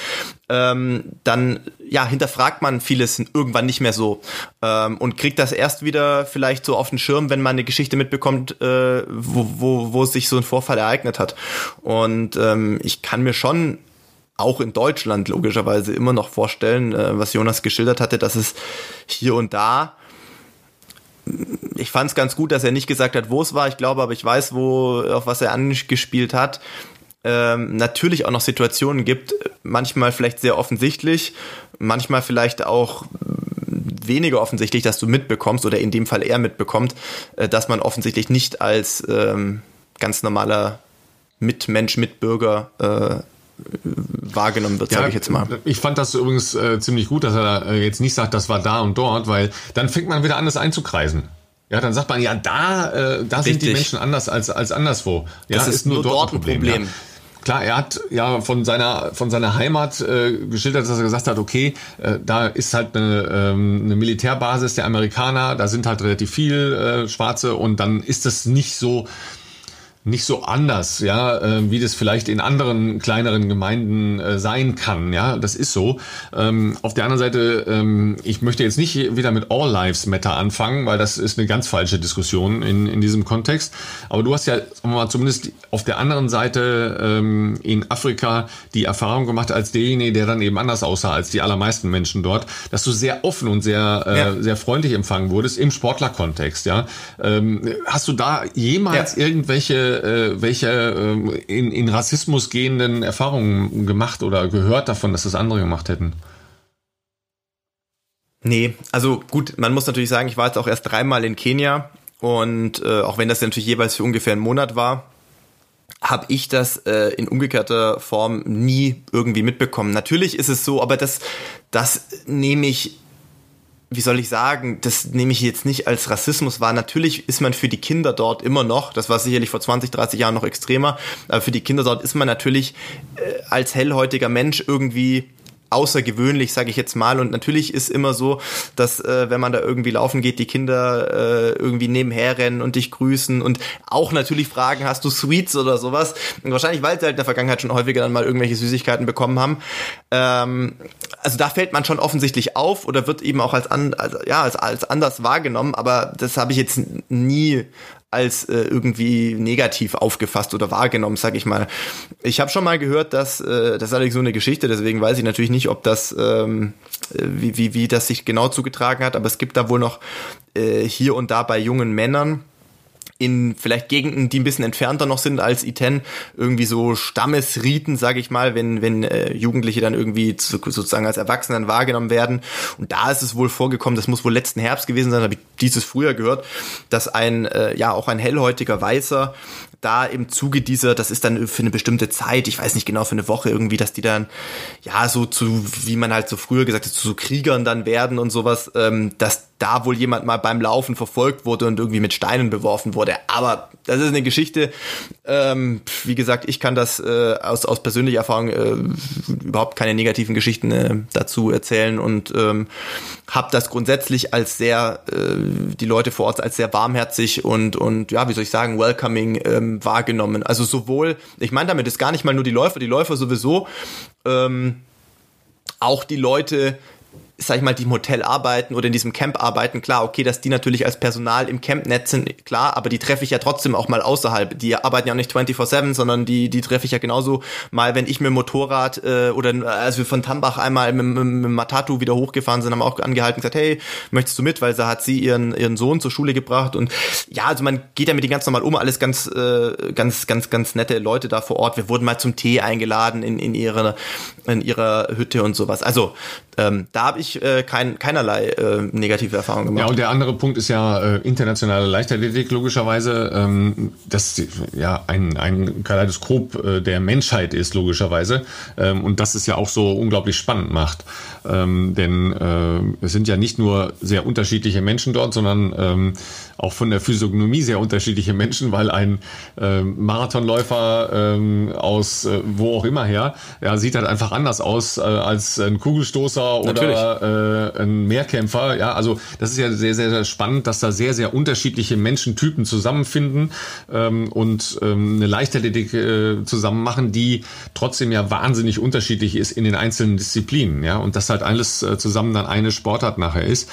ähm, dann ja, hinterfragt man vieles irgendwann nicht mehr so ähm, und kriegt das erst wieder vielleicht so auf den Schirm, wenn man eine Geschichte mitbekommt, äh, wo, wo, wo sich so ein Vorfall ereignet hat. Und ähm, ich kann mir schon auch in Deutschland logischerweise immer noch vorstellen, äh, was Jonas geschildert hatte, dass es hier und da ich fand es ganz gut, dass er nicht gesagt hat, wo es war. Ich glaube, aber ich weiß, wo auf was er angespielt hat. Ähm, natürlich auch noch Situationen gibt, manchmal vielleicht sehr offensichtlich, manchmal vielleicht auch weniger offensichtlich, dass du mitbekommst oder in dem Fall er mitbekommt, äh, dass man offensichtlich nicht als ähm, ganz normaler Mitmensch, Mitbürger äh, wahrgenommen wird, ja, sage ich jetzt mal. Ich fand das übrigens äh, ziemlich gut, dass er äh, jetzt nicht sagt, das war da und dort, weil dann fängt man wieder an, das einzukreisen. Ja, dann sagt man, ja, da, äh, da sind die Menschen anders als, als anderswo. Ja, das ist, ist nur, dort, dort ein Problem. Problem. Ja. Klar, er hat ja von seiner von seiner Heimat äh, geschildert, dass er gesagt hat, okay, äh, da ist halt eine, ähm, eine Militärbasis der Amerikaner, da sind halt relativ viel äh, Schwarze und dann ist das nicht so nicht so anders, ja, äh, wie das vielleicht in anderen kleineren Gemeinden äh, sein kann. Ja, das ist so. Ähm, auf der anderen Seite, ähm, ich möchte jetzt nicht wieder mit All Lives Matter anfangen, weil das ist eine ganz falsche Diskussion in, in diesem Kontext. Aber du hast ja sagen wir mal, zumindest auf der anderen Seite ähm, in Afrika die Erfahrung gemacht als derjenige, der dann eben anders aussah als die allermeisten Menschen dort, dass du sehr offen und sehr äh, ja. sehr freundlich empfangen wurdest im Sportlerkontext. Ja, ähm, hast du da jemals ja. irgendwelche äh, welche äh, in, in Rassismus gehenden Erfahrungen gemacht oder gehört davon, dass das andere gemacht hätten? Nee, also gut, man muss natürlich sagen, ich war jetzt auch erst dreimal in Kenia und äh, auch wenn das natürlich jeweils für ungefähr einen Monat war, habe ich das äh, in umgekehrter Form nie irgendwie mitbekommen. Natürlich ist es so, aber das, das nehme ich wie soll ich sagen, das nehme ich jetzt nicht als Rassismus wahr. Natürlich ist man für die Kinder dort immer noch, das war sicherlich vor 20, 30 Jahren noch extremer, aber für die Kinder dort ist man natürlich äh, als hellhäutiger Mensch irgendwie außergewöhnlich, sage ich jetzt mal. Und natürlich ist immer so, dass äh, wenn man da irgendwie laufen geht, die Kinder äh, irgendwie nebenher rennen und dich grüßen und auch natürlich fragen, hast du Sweets oder sowas. Und wahrscheinlich, weil sie halt in der Vergangenheit schon häufiger dann mal irgendwelche Süßigkeiten bekommen haben. Ähm, also da fällt man schon offensichtlich auf oder wird eben auch als, an, also, ja, als, als anders wahrgenommen, aber das habe ich jetzt nie als äh, irgendwie negativ aufgefasst oder wahrgenommen, sag ich mal. Ich habe schon mal gehört, dass äh, das ist allerdings so eine Geschichte, deswegen weiß ich natürlich nicht, ob das ähm, äh, wie, wie, wie das sich genau zugetragen hat, aber es gibt da wohl noch äh, hier und da bei jungen Männern in vielleicht Gegenden, die ein bisschen entfernter noch sind als Iten, irgendwie so Stammesriten, sage ich mal, wenn, wenn äh, Jugendliche dann irgendwie zu, sozusagen als Erwachsenen wahrgenommen werden. Und da ist es wohl vorgekommen, das muss wohl letzten Herbst gewesen sein, habe ich dieses früher gehört, dass ein, äh, ja, auch ein hellhäutiger Weißer da im Zuge dieser, das ist dann für eine bestimmte Zeit, ich weiß nicht genau, für eine Woche irgendwie, dass die dann, ja, so zu, wie man halt so früher gesagt hat, zu so Kriegern dann werden und sowas, ähm, dass da wohl jemand mal beim Laufen verfolgt wurde und irgendwie mit Steinen beworfen wurde. Aber das ist eine Geschichte, ähm, wie gesagt, ich kann das äh, aus, aus persönlicher Erfahrung äh, überhaupt keine negativen Geschichten äh, dazu erzählen und ähm, habe das grundsätzlich als sehr, äh, die Leute vor Ort als sehr warmherzig und, und ja, wie soll ich sagen, welcoming ähm, wahrgenommen. Also sowohl, ich meine damit ist gar nicht mal nur die Läufer, die Läufer sowieso, ähm, auch die Leute, sag ich mal, die im Hotel arbeiten oder in diesem Camp arbeiten, klar, okay, dass die natürlich als Personal im Campnetz sind, klar, aber die treffe ich ja trotzdem auch mal außerhalb. Die arbeiten ja auch nicht 24-7, sondern die, die treffe ich ja genauso mal, wenn ich mit dem Motorrad äh, oder als wir von Tambach einmal mit, mit, mit Matatu wieder hochgefahren sind, haben auch angehalten und gesagt, hey, möchtest du mit? Weil da hat sie ihren, ihren Sohn zur Schule gebracht und ja, also man geht ja mit denen ganz normal um, alles ganz, äh, ganz, ganz, ganz nette Leute da vor Ort. Wir wurden mal zum Tee eingeladen in, in ihrer, in ihrer Hütte und sowas. Also ähm, da habe ich äh, kein, keinerlei äh, negative Erfahrungen gemacht. Ja, und der andere Punkt ist ja äh, internationale Leichtathletik logischerweise, ähm, das ja ein, ein Kaleidoskop äh, der Menschheit ist logischerweise. Ähm, und das ist ja auch so unglaublich spannend macht, ähm, denn äh, es sind ja nicht nur sehr unterschiedliche Menschen dort, sondern ähm, auch von der Physiognomie sehr unterschiedliche Menschen, weil ein äh, Marathonläufer ähm, aus äh, wo auch immer her, ja, sieht halt einfach anders aus äh, als ein Kugelstoßer oder äh, ein Mehrkämpfer. Ja, also das ist ja sehr, sehr, sehr spannend, dass da sehr, sehr unterschiedliche Menschentypen zusammenfinden ähm, und ähm, eine Leichtathletik äh, zusammen machen, die trotzdem ja wahnsinnig unterschiedlich ist in den einzelnen Disziplinen. Ja, und das halt alles äh, zusammen dann eine Sportart nachher ist.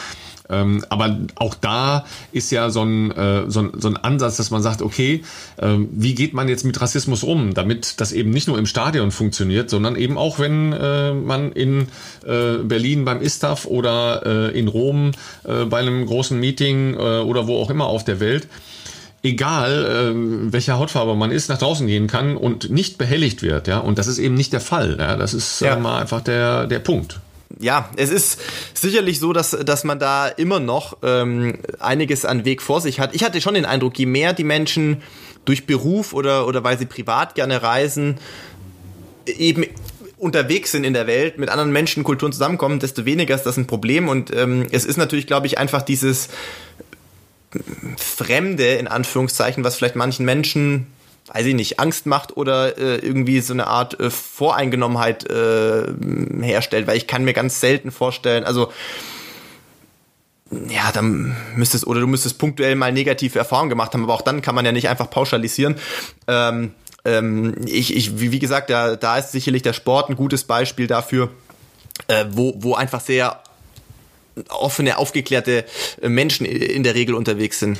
Ähm, aber auch da ist ja so ein, äh, so, ein, so ein Ansatz, dass man sagt, okay, äh, wie geht man jetzt mit Rassismus um, damit das eben nicht nur im Stadion funktioniert, sondern eben auch, wenn äh, man in äh, Berlin beim ISTAF oder äh, in Rom äh, bei einem großen Meeting äh, oder wo auch immer auf der Welt egal äh, welcher Hautfarbe man ist, nach draußen gehen kann und nicht behelligt wird, ja. Und das ist eben nicht der Fall. Ja? Das ist ja. mal einfach der der Punkt ja, es ist sicherlich so, dass, dass man da immer noch ähm, einiges an Weg vor sich hat. Ich hatte schon den Eindruck, je mehr die Menschen durch Beruf oder, oder weil sie privat gerne reisen, eben unterwegs sind in der Welt, mit anderen Menschen, Kulturen zusammenkommen, desto weniger ist das ein Problem. Und ähm, es ist natürlich, glaube ich, einfach dieses Fremde, in Anführungszeichen, was vielleicht manchen Menschen weiß ich nicht, Angst macht oder äh, irgendwie so eine Art äh, Voreingenommenheit äh, herstellt, weil ich kann mir ganz selten vorstellen, also ja, dann müsstest oder du müsstest punktuell mal negative Erfahrungen gemacht haben, aber auch dann kann man ja nicht einfach pauschalisieren. Ähm, ähm, ich, ich, wie, wie gesagt, da, da ist sicherlich der Sport ein gutes Beispiel dafür, äh, wo, wo einfach sehr offene, aufgeklärte Menschen in der Regel unterwegs sind.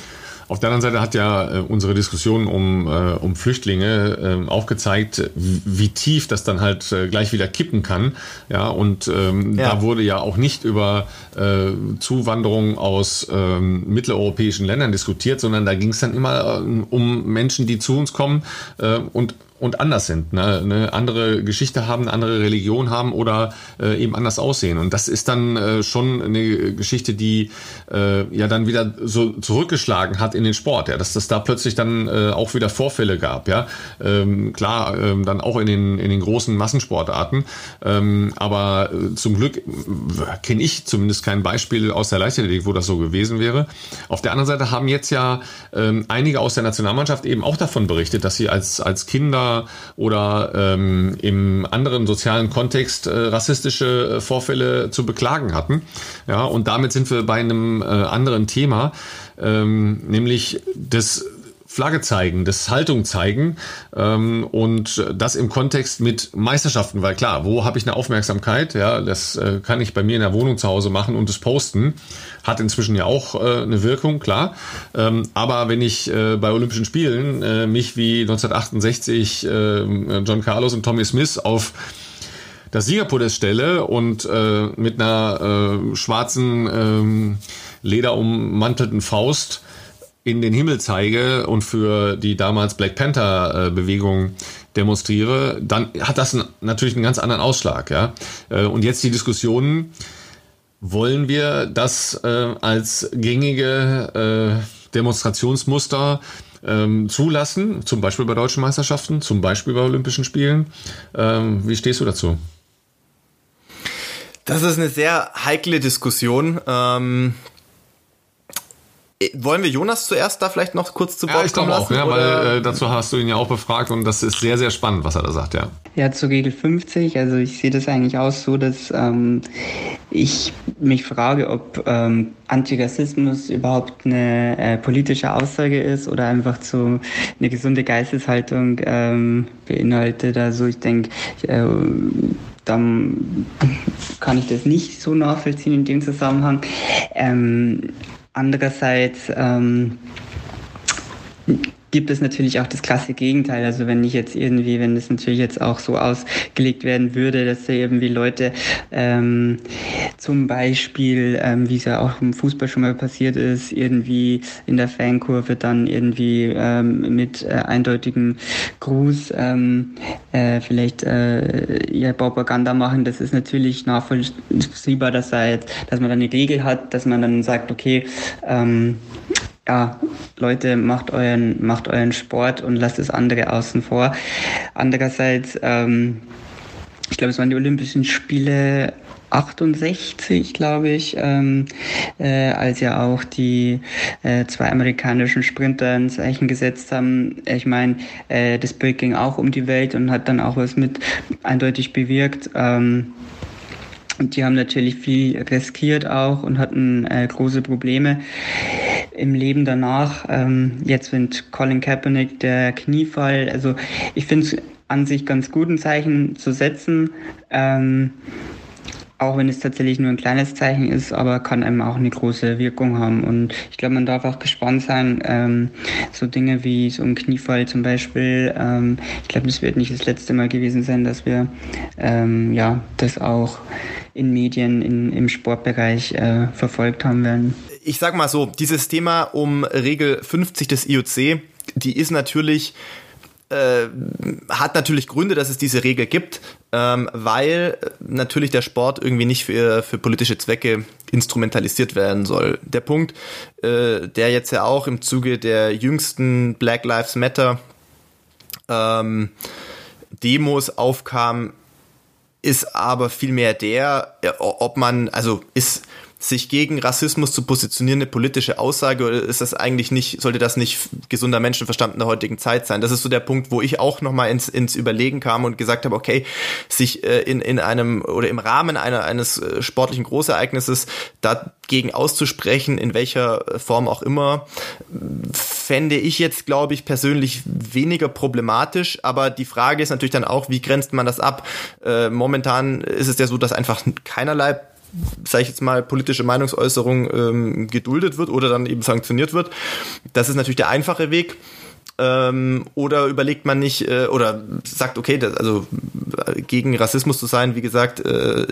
Auf der anderen Seite hat ja äh, unsere Diskussion um, äh, um Flüchtlinge äh, auch gezeigt, wie tief das dann halt äh, gleich wieder kippen kann. Ja, und ähm, ja. da wurde ja auch nicht über äh, Zuwanderung aus ähm, mitteleuropäischen Ländern diskutiert, sondern da ging es dann immer äh, um Menschen, die zu uns kommen äh, und und anders sind, ne? eine andere Geschichte haben, eine andere Religion haben oder äh, eben anders aussehen. Und das ist dann äh, schon eine Geschichte, die äh, ja dann wieder so zurückgeschlagen hat in den Sport, ja, dass das da plötzlich dann äh, auch wieder Vorfälle gab, ja. Ähm, klar, ähm, dann auch in den, in den großen Massensportarten. Ähm, aber äh, zum Glück kenne ich zumindest kein Beispiel aus der Leichtathletik, wo das so gewesen wäre. Auf der anderen Seite haben jetzt ja ähm, einige aus der Nationalmannschaft eben auch davon berichtet, dass sie als, als Kinder oder, ähm, im anderen sozialen Kontext äh, rassistische äh, Vorfälle zu beklagen hatten. Ja, und damit sind wir bei einem äh, anderen Thema, ähm, nämlich des Flagge zeigen, das Haltung zeigen ähm, und das im Kontext mit Meisterschaften, weil klar, wo habe ich eine Aufmerksamkeit? Ja, das äh, kann ich bei mir in der Wohnung zu Hause machen und es posten. Hat inzwischen ja auch äh, eine Wirkung, klar. Ähm, aber wenn ich äh, bei Olympischen Spielen äh, mich wie 1968 äh, John Carlos und Tommy Smith auf das Siegerpodest stelle und äh, mit einer äh, schwarzen ähm, lederummantelten Faust in den Himmel zeige und für die damals Black Panther Bewegung demonstriere, dann hat das natürlich einen ganz anderen Ausschlag, ja. Äh, und jetzt die Diskussionen, wollen wir das äh, als gängige äh, Demonstrationsmuster ähm, zulassen, zum Beispiel bei deutschen Meisterschaften, zum Beispiel bei Olympischen Spielen? Ähm, wie stehst du dazu? Das ist eine sehr heikle Diskussion. Ähm, äh, wollen wir Jonas zuerst da vielleicht noch kurz zu Wort ja, ich kommen lassen? Auch, ja, weil äh, dazu hast du ihn ja auch befragt und das ist sehr, sehr spannend, was er da sagt, ja. Ja, zu Regel 50, also ich sehe das eigentlich auch so, dass ähm, ich mich frage, ob ähm, Antirassismus überhaupt eine äh, politische Aussage ist oder einfach so eine gesunde Geisteshaltung ähm, beinhaltet. Also ich denke, äh, dann kann ich das nicht so nachvollziehen in dem Zusammenhang. Ähm, Andererseits ähm, gibt es natürlich auch das klasse Gegenteil. Also wenn ich jetzt irgendwie, wenn das natürlich jetzt auch so ausgelegt werden würde, dass da irgendwie Leute ähm, zum Beispiel, ähm, wie es ja auch im Fußball schon mal passiert ist, irgendwie in der Fankurve dann irgendwie ähm, mit äh, eindeutigem Gruß ähm, äh, vielleicht äh, ja, Propaganda machen. Das ist natürlich nachvollziehbar, dass, da jetzt, dass man dann eine Regel hat, dass man dann sagt, okay, ähm, ja, Leute, macht euren, macht euren Sport und lasst das andere außen vor. Andererseits, ähm, ich glaube, es waren die Olympischen Spiele 68, glaube ich, ähm, äh, als ja auch die äh, zwei amerikanischen Sprinter ein Zeichen gesetzt haben. Ich meine, äh, das Bild ging auch um die Welt und hat dann auch was mit eindeutig bewirkt. Ähm, und die haben natürlich viel riskiert auch und hatten äh, große Probleme im Leben danach. Ähm, jetzt mit Colin Kaepernick der Kniefall. Also ich finde es an sich ganz gut, ein Zeichen zu setzen. Ähm, auch wenn es tatsächlich nur ein kleines Zeichen ist, aber kann einem auch eine große Wirkung haben. Und ich glaube, man darf auch gespannt sein, ähm, so Dinge wie so ein Kniefall zum Beispiel. Ähm, ich glaube, das wird nicht das letzte Mal gewesen sein, dass wir ähm, ja das auch in Medien, in, im Sportbereich äh, verfolgt haben werden. Ich sag mal so, dieses Thema um Regel 50 des IOC, die ist natürlich äh, hat natürlich Gründe, dass es diese Regel gibt, ähm, weil natürlich der Sport irgendwie nicht für, für politische Zwecke instrumentalisiert werden soll. Der Punkt, äh, der jetzt ja auch im Zuge der jüngsten Black Lives Matter ähm, Demos aufkam, ist aber vielmehr der, ob man, also ist sich gegen Rassismus zu positionieren eine politische Aussage oder ist das eigentlich nicht, sollte das nicht gesunder Menschenverstand in der heutigen Zeit sein? Das ist so der Punkt, wo ich auch nochmal ins, ins Überlegen kam und gesagt habe, okay, sich äh, in, in einem oder im Rahmen einer, eines äh, sportlichen Großereignisses dagegen auszusprechen, in welcher Form auch immer, fände ich jetzt, glaube ich, persönlich weniger problematisch. Aber die Frage ist natürlich dann auch, wie grenzt man das ab? Äh, momentan ist es ja so, dass einfach keinerlei sage ich jetzt mal, politische Meinungsäußerung ähm, geduldet wird oder dann eben sanktioniert wird. Das ist natürlich der einfache Weg. Ähm, oder überlegt man nicht, äh, oder sagt, okay, das, also äh, gegen Rassismus zu sein, wie gesagt, äh,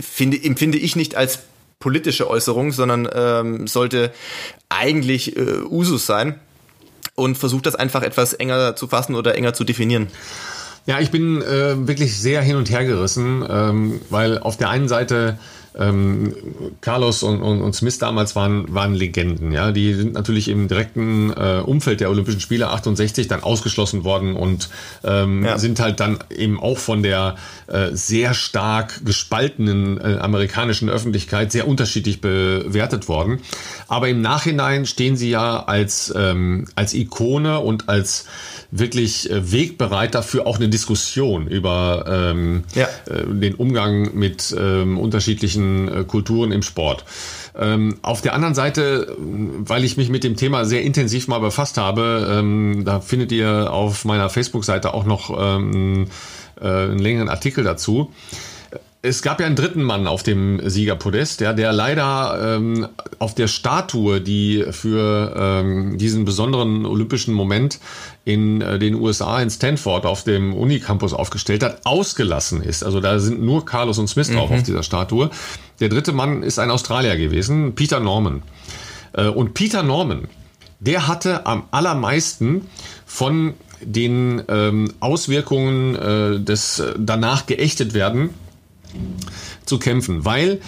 finde, empfinde ich nicht als politische Äußerung, sondern ähm, sollte eigentlich äh, Usus sein und versucht das einfach etwas enger zu fassen oder enger zu definieren. Ja, ich bin äh, wirklich sehr hin und her gerissen, ähm, weil auf der einen Seite ähm, Carlos und, und, und, Smith damals waren, waren Legenden. Ja, die sind natürlich im direkten äh, Umfeld der Olympischen Spiele 68 dann ausgeschlossen worden und ähm, ja. sind halt dann eben auch von der äh, sehr stark gespaltenen äh, amerikanischen Öffentlichkeit sehr unterschiedlich bewertet worden. Aber im Nachhinein stehen sie ja als ähm, als Ikone und als wirklich äh, Wegbereiter für auch eine Diskussion über ähm, ja. äh, den Umgang mit ähm, unterschiedlichen äh, Kulturen im Sport. Ähm, auf der anderen Seite, weil ich mich mit dem Thema sehr intensiv mal befasst habe, ähm, da findet ihr auf meiner Facebook-Seite auch noch ähm, äh, einen längeren Artikel dazu es gab ja einen dritten Mann auf dem Siegerpodest, ja, der leider ähm, auf der Statue, die für ähm, diesen besonderen olympischen Moment in äh, den USA in Stanford auf dem Unicampus aufgestellt hat, ausgelassen ist. Also da sind nur Carlos und Smith drauf mhm. auf dieser Statue. Der dritte Mann ist ein Australier gewesen, Peter Norman. Äh, und Peter Norman, der hatte am allermeisten von den ähm, Auswirkungen äh, des äh, danach geächtet werden zu kämpfen, weil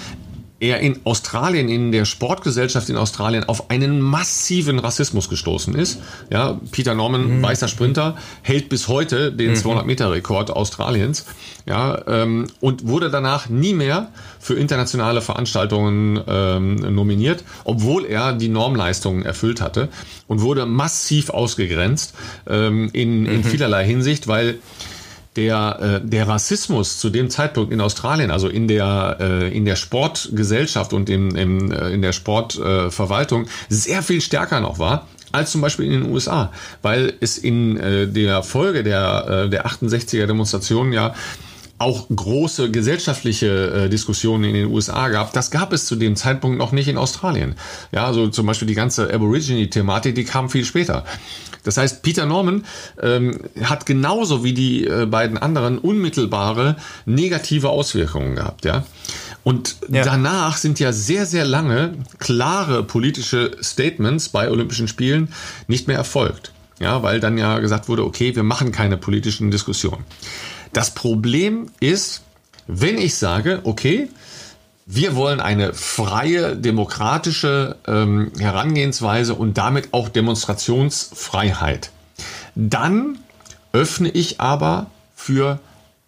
er in Australien, in der Sportgesellschaft in Australien auf einen massiven Rassismus gestoßen ist. Ja, Peter Norman, mhm. weißer Sprinter, hält bis heute den mhm. 200-Meter-Rekord Australiens. Ja, ähm, und wurde danach nie mehr für internationale Veranstaltungen ähm, nominiert, obwohl er die Normleistungen erfüllt hatte und wurde massiv ausgegrenzt ähm, in, in mhm. vielerlei Hinsicht, weil der, äh, der Rassismus zu dem Zeitpunkt in Australien, also in der, äh, in der Sportgesellschaft und im, im, äh, in der Sportverwaltung, sehr viel stärker noch war als zum Beispiel in den USA, weil es in äh, der Folge der, äh, der 68er Demonstrationen ja auch große gesellschaftliche äh, Diskussionen in den USA gab, das gab es zu dem Zeitpunkt noch nicht in Australien. Ja, also zum Beispiel die ganze Aborigine-Thematik, die kam viel später. Das heißt, Peter Norman ähm, hat genauso wie die äh, beiden anderen unmittelbare negative Auswirkungen gehabt, ja. Und ja. danach sind ja sehr, sehr lange klare politische Statements bei Olympischen Spielen nicht mehr erfolgt. Ja, weil dann ja gesagt wurde, okay, wir machen keine politischen Diskussionen. Das Problem ist, wenn ich sage, okay, wir wollen eine freie, demokratische ähm, Herangehensweise und damit auch Demonstrationsfreiheit. Dann öffne ich aber für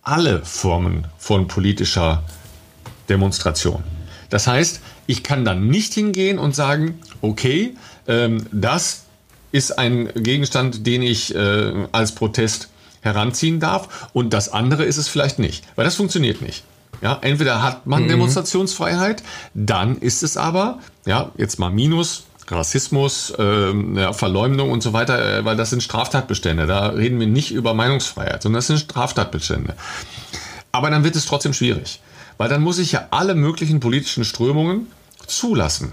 alle Formen von politischer Demonstration. Das heißt, ich kann dann nicht hingehen und sagen, okay, ähm, das ist ein Gegenstand, den ich äh, als Protest heranziehen darf und das andere ist es vielleicht nicht, weil das funktioniert nicht. Ja, entweder hat man mhm. Demonstrationsfreiheit, dann ist es aber, ja, jetzt mal Minus, Rassismus, äh, ja, Verleumdung und so weiter, äh, weil das sind Straftatbestände. Da reden wir nicht über Meinungsfreiheit, sondern das sind Straftatbestände. Aber dann wird es trotzdem schwierig, weil dann muss ich ja alle möglichen politischen Strömungen zulassen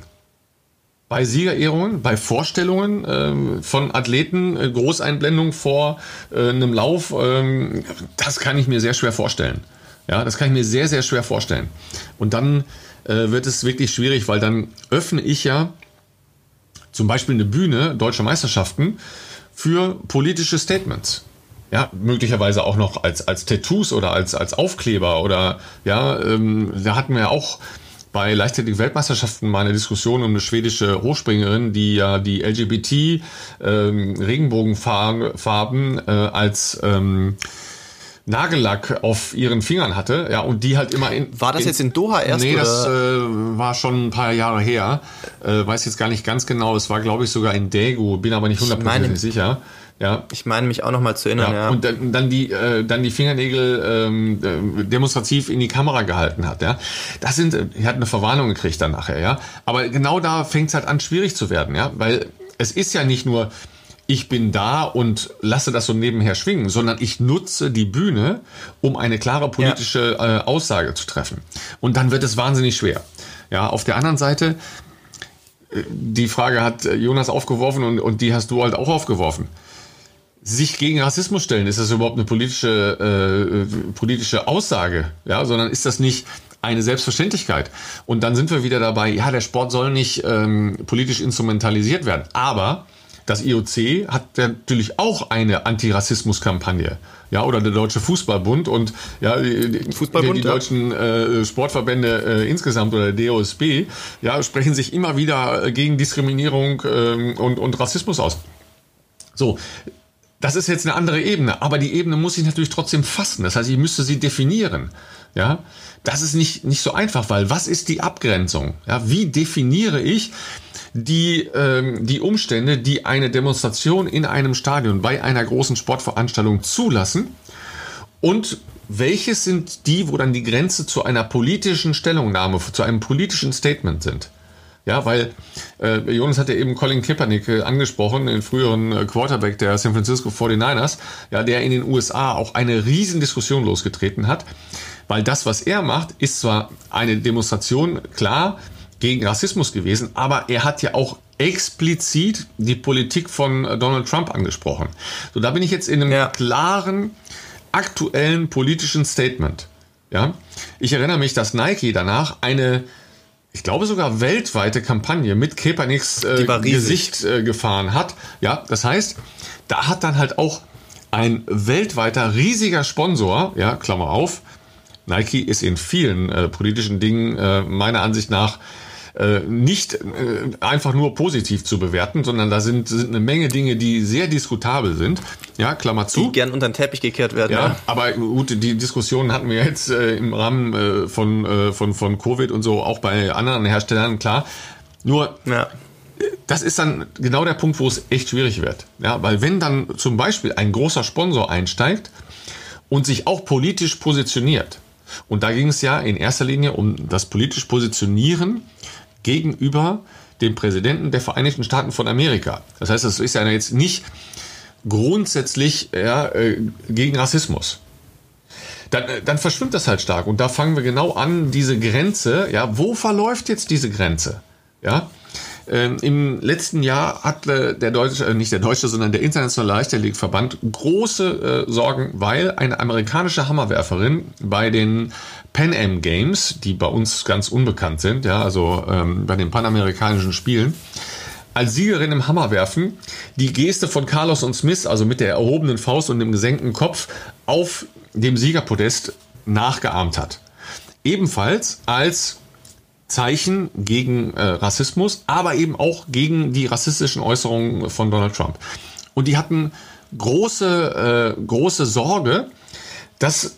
bei Siegerehrungen, bei Vorstellungen äh, von Athleten, äh, Großeinblendung vor äh, einem Lauf, äh, das kann ich mir sehr schwer vorstellen. Ja, das kann ich mir sehr, sehr schwer vorstellen. Und dann äh, wird es wirklich schwierig, weil dann öffne ich ja zum Beispiel eine Bühne, deutsche Meisterschaften, für politische Statements. Ja, möglicherweise auch noch als, als Tattoos oder als, als Aufkleber oder ja, ähm, da hatten wir ja auch bei Leichtathletik-Weltmeisterschaften mal eine Diskussion um eine schwedische Hochspringerin, die ja die LGBT ähm, Regenbogenfarben äh, als ähm, Nagellack auf ihren Fingern hatte, ja, und die halt immer in. War das in, jetzt in Doha erst? Nee, oder? das äh, war schon ein paar Jahre her. Äh, weiß jetzt gar nicht ganz genau. Es war, glaube ich, sogar in Daegu, bin aber nicht hundertprozentig sicher. Ja. Ich meine mich auch noch mal zu erinnern, ja. ja. Und dann, dann die äh, dann die Fingernägel ähm, äh, demonstrativ in die Kamera gehalten hat, ja. Das sind, er hat eine Verwarnung gekriegt dann nachher, ja. Aber genau da fängt es halt an, schwierig zu werden, ja, weil es ist ja nicht nur ich bin da und lasse das so nebenher schwingen, sondern ich nutze die Bühne, um eine klare politische ja. äh, Aussage zu treffen. Und dann wird es wahnsinnig schwer. Ja, auf der anderen Seite, äh, die Frage hat äh, Jonas aufgeworfen und, und die hast du halt auch aufgeworfen. Sich gegen Rassismus stellen, ist das überhaupt eine politische, äh, politische Aussage? Ja, sondern ist das nicht eine Selbstverständlichkeit. Und dann sind wir wieder dabei, ja, der Sport soll nicht ähm, politisch instrumentalisiert werden. Aber das IOC hat natürlich auch eine Antirassismus-Kampagne. Ja, oder der Deutsche Fußballbund und ja, die, Fußballbund, die, die ja. deutschen äh, Sportverbände äh, insgesamt oder der DOSB, ja, sprechen sich immer wieder gegen Diskriminierung äh, und, und Rassismus aus. So, das ist jetzt eine andere Ebene, aber die Ebene muss ich natürlich trotzdem fassen. Das heißt, ich müsste sie definieren. Ja, das ist nicht, nicht so einfach, weil was ist die Abgrenzung? Ja, wie definiere ich die, ähm, die Umstände, die eine Demonstration in einem Stadion bei einer großen Sportveranstaltung zulassen? Und welches sind die, wo dann die Grenze zu einer politischen Stellungnahme, zu einem politischen Statement sind? Ja, weil äh, Jonas hat ja eben Colin Kaepernick äh, angesprochen, den früheren äh, Quarterback der San Francisco 49ers, ja, der in den USA auch eine riesen Diskussion losgetreten hat, weil das, was er macht, ist zwar eine Demonstration, klar, gegen Rassismus gewesen, aber er hat ja auch explizit die Politik von Donald Trump angesprochen. So, da bin ich jetzt in einem ja. klaren, aktuellen politischen Statement. Ja, ich erinnere mich, dass Nike danach eine ich glaube sogar weltweite Kampagne mit Kaepernicks äh, Gesicht äh, gefahren hat. Ja, das heißt, da hat dann halt auch ein weltweiter riesiger Sponsor, ja, Klammer auf, Nike ist in vielen äh, politischen Dingen äh, meiner Ansicht nach äh, nicht äh, einfach nur positiv zu bewerten, sondern da sind, sind eine Menge Dinge, die sehr diskutabel sind. Ja, Klammer zu. Die gern unter den Teppich gekehrt werden. Ja, ja. aber gut, die Diskussionen hatten wir jetzt äh, im Rahmen äh, von, äh, von, von Covid und so auch bei anderen Herstellern, klar. Nur, ja. das ist dann genau der Punkt, wo es echt schwierig wird. Ja, weil wenn dann zum Beispiel ein großer Sponsor einsteigt und sich auch politisch positioniert, und da ging es ja in erster Linie um das politische Positionieren gegenüber dem Präsidenten der Vereinigten Staaten von Amerika. Das heißt, das ist ja jetzt nicht grundsätzlich ja, äh, gegen Rassismus. Dann, äh, dann verschwimmt das halt stark. Und da fangen wir genau an, diese Grenze, ja, wo verläuft jetzt diese Grenze? Ja, Ähm, Im letzten Jahr hatte der deutsche, äh, nicht der deutsche, sondern der internationale Leichtathletikverband große äh, Sorgen, weil eine amerikanische Hammerwerferin bei den Pan Am Games, die bei uns ganz unbekannt sind, ja, also ähm, bei den panamerikanischen Spielen, als Siegerin im Hammerwerfen die Geste von Carlos und Smith, also mit der erhobenen Faust und dem gesenkten Kopf, auf dem Siegerpodest nachgeahmt hat. Ebenfalls als Zeichen gegen äh, Rassismus, aber eben auch gegen die rassistischen Äußerungen von Donald Trump. Und die hatten große, äh, große Sorge, dass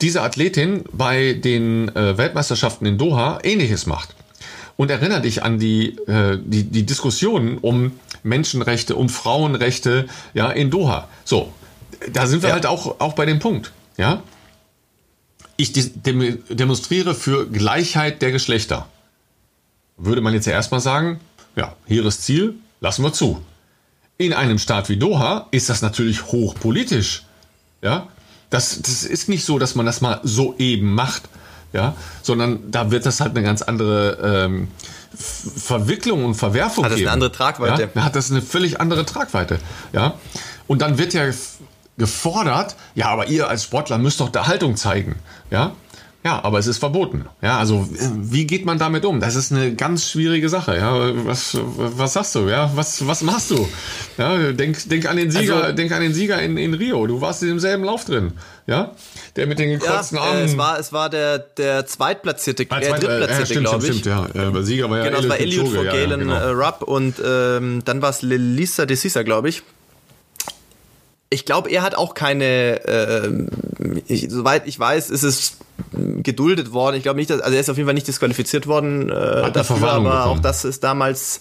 diese Athletin bei den äh, Weltmeisterschaften in Doha ähnliches macht. Und erinnere dich an die, äh, die, die Diskussionen um Menschenrechte, um Frauenrechte ja, in Doha. So, da sind wir ja. halt auch, auch bei dem Punkt. Ja? Ich dem, demonstriere für Gleichheit der Geschlechter. Würde man jetzt ja erstmal sagen, ja, hehres Ziel, lassen wir zu. In einem Staat wie Doha ist das natürlich hochpolitisch. Ja, das, das ist nicht so, dass man das mal so eben macht, ja, sondern da wird das halt eine ganz andere ähm, Verwicklung und Verwerfung hat das geben. eine andere Tragweite? Ja, hat das eine völlig andere Tragweite, ja. Und dann wird ja gefordert, ja, aber ihr als Sportler müsst doch da Haltung zeigen, ja. Ja, aber es ist verboten. Ja, also wie geht man damit um? Das ist eine ganz schwierige Sache. Ja, was, was sagst du? Ja, was, was machst du? Ja, denk, denk an den Sieger, also, denk an den Sieger in, in Rio. Du warst in demselben Lauf drin. Ja, der mit den gekreuzten ja, Armen. Äh, es war, es war der, der zweitplatzierte, ah, äh, drittplatzierte, ja, glaube ich. Stimmt, ja. Äh, der Sieger war ja Genau, es war Elliot vor Galen ja, genau. Rupp und ähm, dann war es Lisa de Sisa, glaube ich ich glaube, er hat auch keine, äh, ich, soweit ich weiß, ist es geduldet worden. Ich glaube nicht, dass, also er ist auf jeden Fall nicht disqualifiziert worden äh, dafür, aber bekommen. auch das ist damals,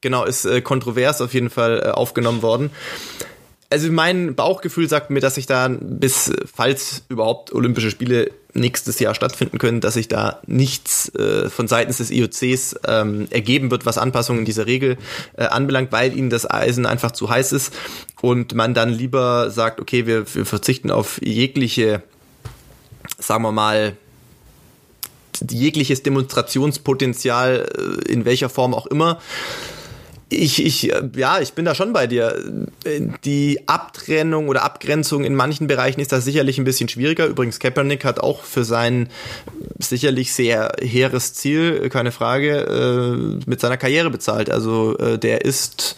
genau, ist äh, kontrovers auf jeden Fall äh, aufgenommen worden also mein Bauchgefühl sagt mir, dass sich da bis, falls überhaupt Olympische Spiele nächstes Jahr stattfinden können, dass sich da nichts äh, von seitens des IOCs ähm, ergeben wird, was Anpassungen in dieser Regel äh, anbelangt, weil ihnen das Eisen einfach zu heiß ist und man dann lieber sagt, okay, wir, wir verzichten auf jegliche, sagen wir mal, jegliches Demonstrationspotenzial äh, in welcher Form auch immer ich, ich, äh, ja, ich bin da schon bei dir. Die Abtrennung oder Abgrenzung in manchen Bereichen ist da sicherlich ein bisschen schwieriger. Übrigens, Kaepernick hat auch für sein sicherlich sehr hehres Ziel, keine Frage, äh, mit seiner Karriere bezahlt. Also äh, der ist,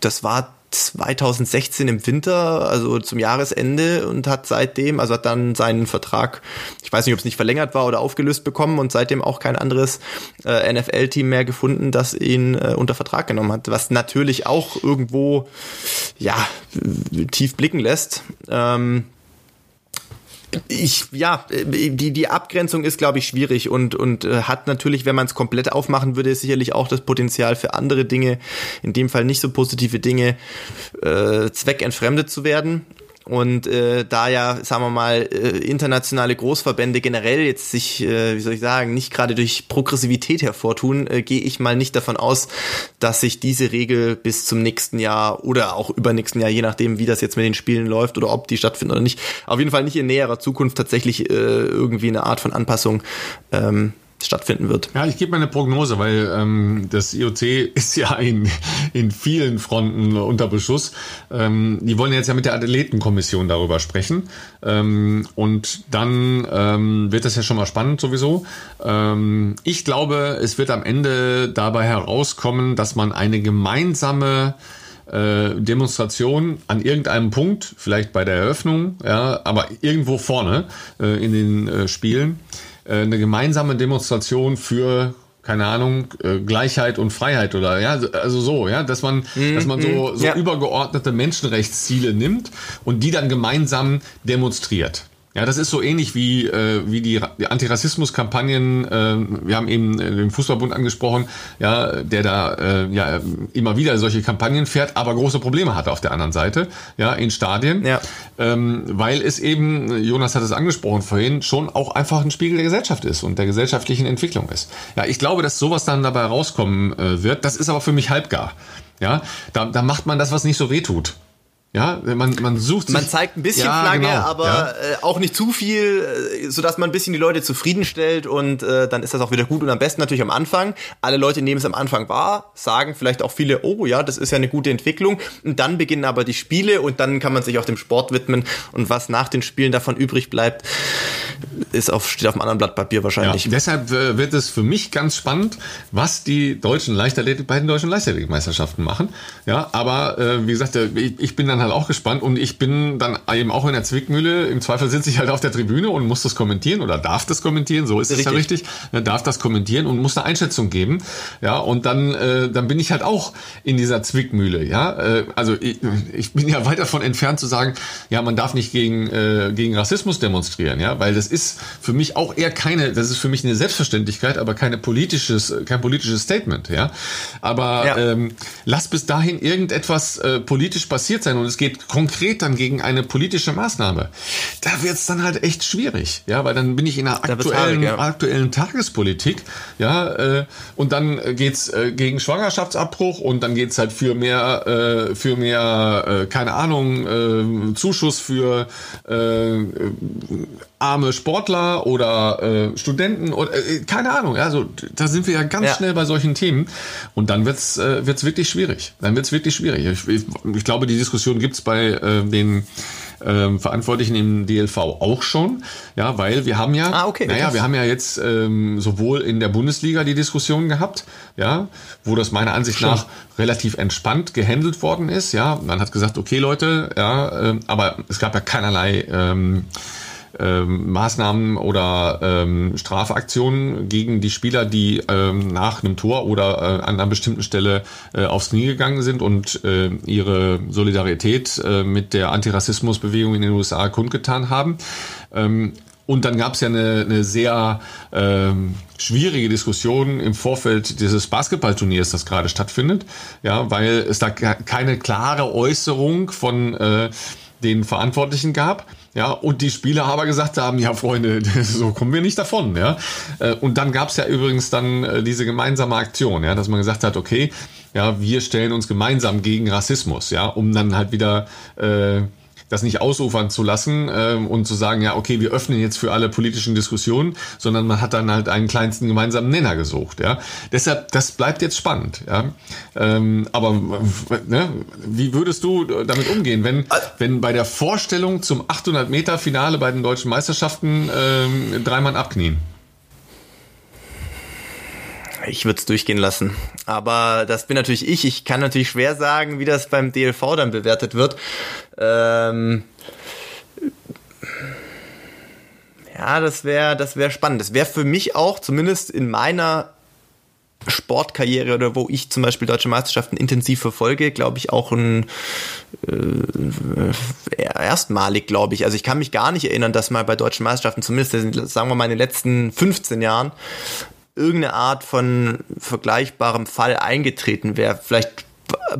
das war 2016 im Winter, also zum Jahresende und hat seitdem, also hat dann seinen Vertrag, ich weiß nicht, ob es nicht verlängert war oder aufgelöst bekommen und seitdem auch kein anderes äh, NFL-Team mehr gefunden, das ihn äh, unter Vertrag genommen hat, was natürlich auch irgendwo ja tief blicken lässt. Ähm, ich, ja, die, die Abgrenzung ist, glaube ich, schwierig und, und äh, hat natürlich, wenn man es komplett aufmachen würde, sicherlich auch das Potenzial für andere Dinge, in dem Fall nicht so positive Dinge, äh, zweckentfremdet zu werden. Und äh, da ja, sagen wir mal, äh, internationale Großverbände generell jetzt sich, äh, wie soll ich sagen, nicht gerade durch Progressivität hervortun, äh, gehe ich mal nicht davon aus, dass sich diese Regel bis zum nächsten Jahr oder auch übernächsten Jahr, je nachdem, wie das jetzt mit den Spielen läuft oder ob die stattfinden oder nicht, auf jeden Fall nicht in näherer Zukunft tatsächlich äh, irgendwie eine Art von Anpassung ähm, stattfinden wird. Ja, ich gebe mal eine Prognose, weil ähm, das IOC ist ja in, in vielen Fronten unter Beschuss. Ähm, die wollen jetzt ja mit der Athletenkommission darüber sprechen. Ähm, und dann ähm, wird das ja schon mal spannend sowieso. Ähm, ich glaube, es wird am Ende dabei herauskommen, dass man eine gemeinsame äh, Demonstration an irgendeinem Punkt, vielleicht bei der Eröffnung, ja, aber irgendwo vorne äh, in den äh, Spielen, eine gemeinsame Demonstration für keine Ahnung, äh, Gleichheit und Freiheit oder ja, also so, ja, dass man, mm, dass man so, so ja. übergeordnete Menschenrechtsziele nimmt und die dann gemeinsam demonstriert. Ja, das ist so ähnlich wie, äh, wie die, die Antirassismus-Kampagnen. Äh, wir haben eben äh, den Fußballbund angesprochen, ja, der da äh, ja immer wieder solche Kampagnen fährt, aber große Probleme hat auf der anderen Seite, ja, in Stadien. Ja. Ähm, weil es eben, Jonas hat es angesprochen vorhin, schon auch einfach ein Spiegel der Gesellschaft ist und der gesellschaftlichen Entwicklung ist. Ja, ich glaube, dass sowas dann dabei rauskommen äh, wird. Das ist aber für mich halbgar. Ja, da, da macht man das, was nicht so weh tut. Ja, man, man sucht sich, Man zeigt ein bisschen Ja, Flagge, genau, aber ja. äh, auch nicht zu viel, äh, sodass man ein bisschen die Leute zufriedenstellt und äh, dann ist das auch wieder gut. Und am besten natürlich am Anfang. Alle Leute nehmen es am Anfang wahr, sagen vielleicht auch viele, oh ja, das ist ja eine gute Entwicklung. Und dann beginnen aber die Spiele und dann kann man sich auch dem Sport widmen. Und was nach den Spielen davon übrig bleibt, ist auf, steht auf einem anderen Blatt Papier Ja, wahrscheinlich. deshalb äh, wird es für mich ganz spannend, was die deutschen Leichtathletik bei den deutschen Leichtathletikmeisterschaften machen. Ja, aber äh, wie gesagt, ich, ich bin dann halt auch gespannt und ich bin dann eben auch in der Zwickmühle. Im Zweifel sitze ich halt auf der Tribüne und muss das kommentieren oder darf das kommentieren. So ist es ja Richtig. richtig. Ja, darf das kommentieren und muss eine Einschätzung geben. Ja, und dann äh, dann bin ich halt auch in dieser Zwickmühle. Ja, äh, also ich, ich bin ja weit davon entfernt zu sagen, ja, man darf nicht gegen äh, gegen Rassismus demonstrieren. Ja, weil das ist für mich auch eher keine, das ist für mich eine Selbstverständlichkeit, aber keine politisches, kein politisches Statement, ja. Aber Ja. ähm, lass bis dahin irgendetwas äh, politisch passiert sein und es geht konkret dann gegen eine politische Maßnahme. Da wird's dann halt echt schwierig, ja, weil dann bin ich in einer wird's aktuellen, haarig, ja. aktuellen Tagespolitik, ja, äh, und dann geht's äh, gegen Schwangerschaftsabbruch und dann geht's halt für mehr, äh, für mehr, äh, keine Ahnung, äh, Zuschuss für äh, arme Sportler oder äh, Studenten oder äh, keine Ahnung. Also da sind wir ja ganz Ja. schnell bei solchen Themen und dann wird's äh, wird's wirklich schwierig. Dann wird's wirklich schwierig. Ich, ich, ich glaube, die Diskussion gibt's bei äh, den ähm, Verantwortlichen im DLV auch schon, ja, weil wir haben ja, Ah, okay, naja, wir haben ja jetzt ähm, sowohl in der Bundesliga die Diskussion gehabt, ja, wo das meiner Ansicht nach relativ entspannt gehandelt worden ist, ja, man hat gesagt, okay Leute, ja, ähm, aber es gab ja keinerlei ähm, ähm, Maßnahmen oder ähm, Strafaktionen gegen die Spieler, die ähm, nach einem Tor oder äh, an einer bestimmten Stelle äh, aufs Knie gegangen sind und äh, ihre Solidarität äh, mit der Antirassismusbewegung in den USA kundgetan haben. Ähm, und dann gab es ja eine, eine sehr ähm, schwierige Diskussion im Vorfeld dieses Basketballturniers, das gerade stattfindet, ja, weil es da ke- keine klare Äußerung von äh, den Verantwortlichen gab. Ja, und die Spieler aber gesagt haben, ja Freunde, so kommen wir nicht davon, ja. Äh, Und dann gab es ja übrigens dann äh, diese gemeinsame Aktion, ja, dass man gesagt hat, okay, ja, wir stellen uns gemeinsam gegen Rassismus, ja, um dann halt wieder äh, das nicht ausufern zu lassen ähm, und zu sagen, ja, okay, wir öffnen jetzt für alle politischen Diskussionen, sondern man hat dann halt einen kleinsten gemeinsamen Nenner gesucht, ja. Deshalb, das bleibt jetzt spannend, ja. Ähm, aber ne, wie würdest du damit umgehen, wenn, wenn bei der Vorstellung zum 800 Meter Finale bei den deutschen Meisterschaften ähm, drei Mann abknien? Ich würde es durchgehen lassen. Aber das bin natürlich ich. Ich kann natürlich schwer sagen, wie das beim DLV dann bewertet wird. Ähm ja, das wäre das wäre spannend. Das wäre für mich auch, zumindest in meiner Sportkarriere oder wo ich zum Beispiel deutsche Meisterschaften intensiv verfolge, glaube ich auch ein äh, erstmalig, glaube ich. Also ich kann mich gar nicht erinnern, dass mal bei deutschen Meisterschaften, zumindest in, sagen wir mal in den letzten 15 Jahren, irgendeine Art von vergleichbarem Fall eingetreten wäre. Vielleicht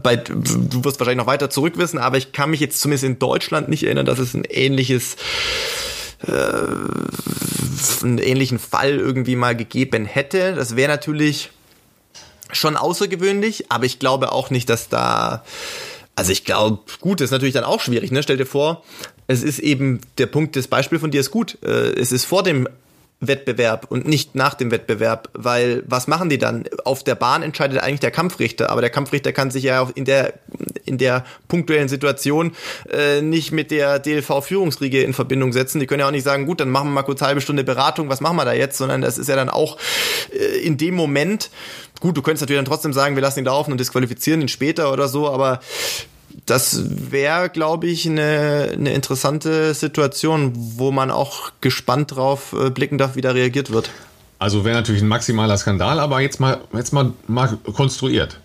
bei, du wirst wahrscheinlich noch weiter zurückwissen, aber ich kann mich jetzt zumindest in Deutschland nicht erinnern, dass es ein ähnliches äh, einen ähnlichen Fall irgendwie mal gegeben hätte. Das wäre natürlich schon außergewöhnlich, aber ich glaube auch nicht, dass da also ich glaube, gut, das ist natürlich dann auch schwierig, ne? Stell dir vor, es ist eben der Punkt, das Beispiel von dir ist gut. Äh, Es ist vor dem Wettbewerb und nicht nach dem Wettbewerb, weil was machen die dann? Auf der Bahn entscheidet eigentlich der Kampfrichter, aber der Kampfrichter kann sich ja auch in der in der punktuellen Situation äh, nicht mit der DLV-Führungsriege in Verbindung setzen. Die können ja auch nicht sagen, gut, dann machen wir mal kurz halbe Stunde Beratung, was machen wir da jetzt, sondern das ist ja dann auch äh, in dem Moment, gut, du könntest natürlich dann trotzdem sagen, wir lassen ihn laufen und disqualifizieren ihn später oder so, aber das wäre, glaube ich, eine, eine interessante Situation, wo man auch gespannt drauf äh, blicken darf, wie da reagiert wird. Also wäre natürlich ein maximaler Skandal, aber jetzt mal, jetzt mal, mal konstruiert.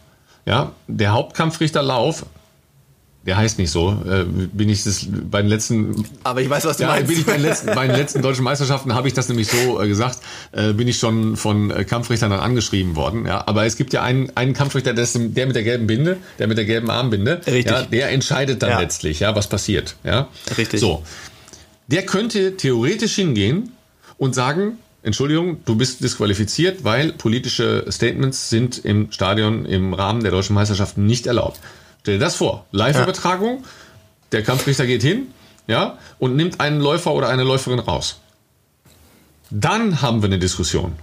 Ja, der Hauptkampfrichterlauf, der heißt nicht so, äh, bin ich das bei den letzten Aber ich weiß, was du ja, meinst. bin ich bei den letzten, bei den letzten deutschen Meisterschaften habe ich das nämlich so äh, gesagt, äh, bin ich schon von äh, Kampfrichtern dann angeschrieben worden. Ja, aber es gibt ja einen, einen Kampfrichter, der, ist, der mit der gelben Binde, der mit der gelben Armbinde, Richtig. Ja, der entscheidet dann Ja. letztlich, ja, was passiert. Ja, Richtig. So, der könnte theoretisch hingehen und sagen, Entschuldigung, du bist disqualifiziert, weil politische Statements sind im Stadion im Rahmen der deutschen Meisterschaften nicht erlaubt. Stell dir das vor, Live-Übertragung, der Kampfrichter geht hin, ja, und nimmt einen Läufer oder eine Läuferin raus. Dann haben wir eine Diskussion.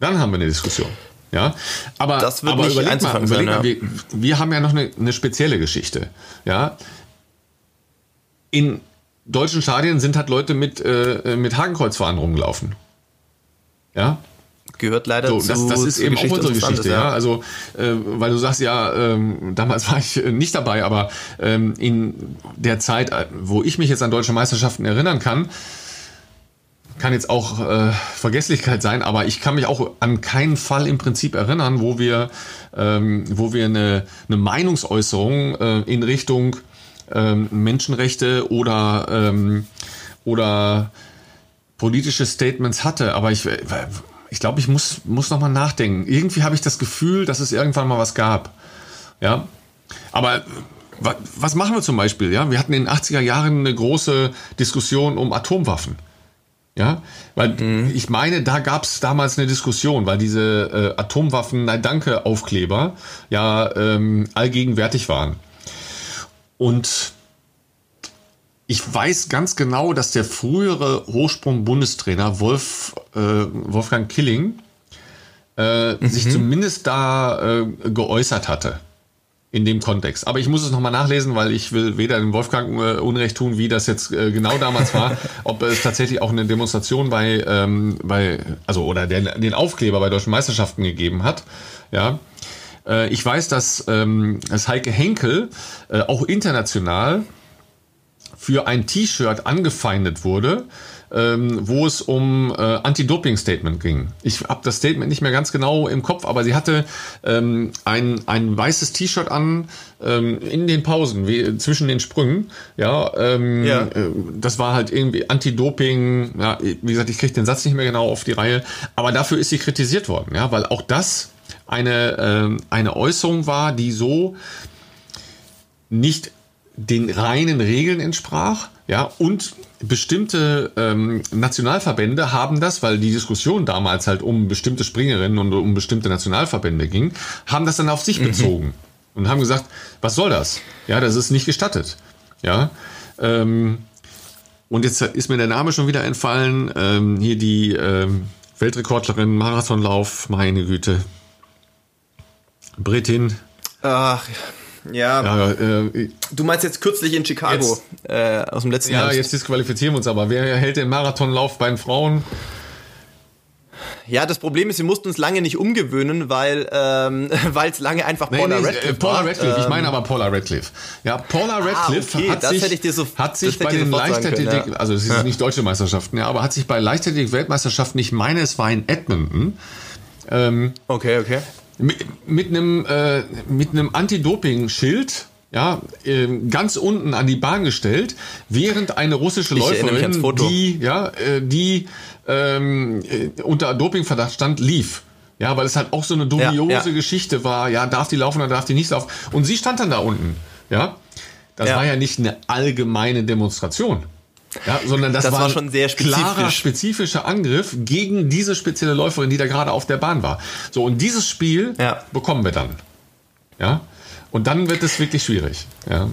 Dann haben wir eine Diskussion. Ja, aber, das wird aber nicht überleg mal, überleg sein, mal ja. wir, wir haben ja noch eine, eine spezielle Geschichte. Ja, in deutschen Stadien sind halt Leute mit, äh, mit Hakenkreuzfahnen rumgelaufen. Ja, Gehört leider so, zu das, das ist eben auch unsere Geschichte, ja. Also, äh, weil du sagst, ja, ähm, damals war ich äh, nicht dabei, aber ähm, in der Zeit, äh, wo ich mich jetzt an deutsche Meisterschaften erinnern kann, kann jetzt auch äh, Vergesslichkeit sein, aber ich kann mich auch an keinen Fall im Prinzip erinnern, wo wir, ähm, wo wir eine, eine Meinungsäußerung äh, in Richtung ähm, Menschenrechte oder ähm, oder politische Statements hatte. Aber ich, ich glaube, ich muss muss noch mal nachdenken. Irgendwie habe ich das Gefühl, dass es irgendwann mal was gab. Ja, aber wa- was machen wir zum Beispiel? Ja, wir hatten in den 80er Jahren eine große Diskussion um Atomwaffen. Ja, weil ich meine, da gab es damals eine Diskussion, weil diese äh, Atomwaffen Nein Danke Aufkleber ja ähm, allgegenwärtig waren. Und ich weiß ganz genau, dass der frühere Hochsprung-Bundestrainer Wolf, äh, Wolfgang Killing äh, sich zumindest da äh, geäußert hatte in dem Kontext. Aber ich muss es nochmal nachlesen, weil ich will weder dem Wolfgang äh, Unrecht tun, wie das jetzt äh, genau damals war, ob es tatsächlich auch eine Demonstration bei, ähm, bei also oder der, den Aufkleber bei deutschen Meisterschaften gegeben hat. Ja. Äh, ich weiß, dass, ähm, dass Heike Henkel äh, auch international für ein T-Shirt angefeindet wurde, ähm, wo es um äh, Anti-Doping-Statement ging. Ich habe das Statement nicht mehr ganz genau im Kopf, aber sie hatte ähm, ein, ein weißes T-Shirt an ähm, in den Pausen, wie, zwischen den Sprüngen. Ja, ähm, Ja. Äh, das war halt irgendwie Anti-Doping. Ja, wie gesagt, ich kriege den Satz nicht mehr genau auf die Reihe, aber dafür ist sie kritisiert worden, ja, weil auch das eine, ähm, eine Äußerung war, die so nicht den reinen Regeln entsprach, ja, und bestimmte ähm, Nationalverbände haben das, weil die Diskussion damals halt um bestimmte Springerinnen und um bestimmte Nationalverbände ging, haben das dann auf sich bezogen und haben gesagt, was soll das? Ja, das ist nicht gestattet. Ja, ähm, und jetzt ist mir der Name schon wieder entfallen. Ähm, hier die ähm, Weltrekordlerin Marathonlauf, meine Güte. Britin. Ach, ja. Ja, äh, Du meinst jetzt kürzlich in Chicago äh, aus dem letzten Ja, Herbst. jetzt disqualifizieren wir uns aber. Wer hält den Marathonlauf bei den Frauen? Ja, das Problem ist, wir mussten uns lange nicht umgewöhnen, weil ähm, es lange einfach Nee, Paula nee, Radcliffe äh, Paula war. Radcliffe. ich Ähm, meine aber Paula Radcliffe. Ja, Paula Radcliffe okay, hat das sich, hätte ich dir so- hat sich bei ich den Leichtathletik, ja. also es sind nicht deutsche Meisterschaften, ja, aber hat sich bei Leichtathletik-Weltmeisterschaften, ich meine, es war in Edmonton, ähm, Okay, okay. Mit, mit einem äh, mit einem Anti-Doping-Schild ja, ähm, ganz unten an die Bahn gestellt, während eine russische Ich Läuferin, die ja, äh, die ähm, äh, unter Dopingverdacht stand, lief. Ja, weil es halt auch so eine dubiose Ja, ja. Geschichte war. Ja, darf die laufen oder darf die nicht laufen? Und sie stand dann da unten. Ja, das Ja. war ja nicht eine allgemeine Demonstration. Ja, sondern das, Das war, war ein schon sehr klarer, spezifisch. spezifischer Angriff gegen diese spezielle Läuferin, die da gerade auf der Bahn war. So, und dieses Spiel Ja. bekommen wir dann. Ja. Und dann wird es wirklich schwierig. Ja.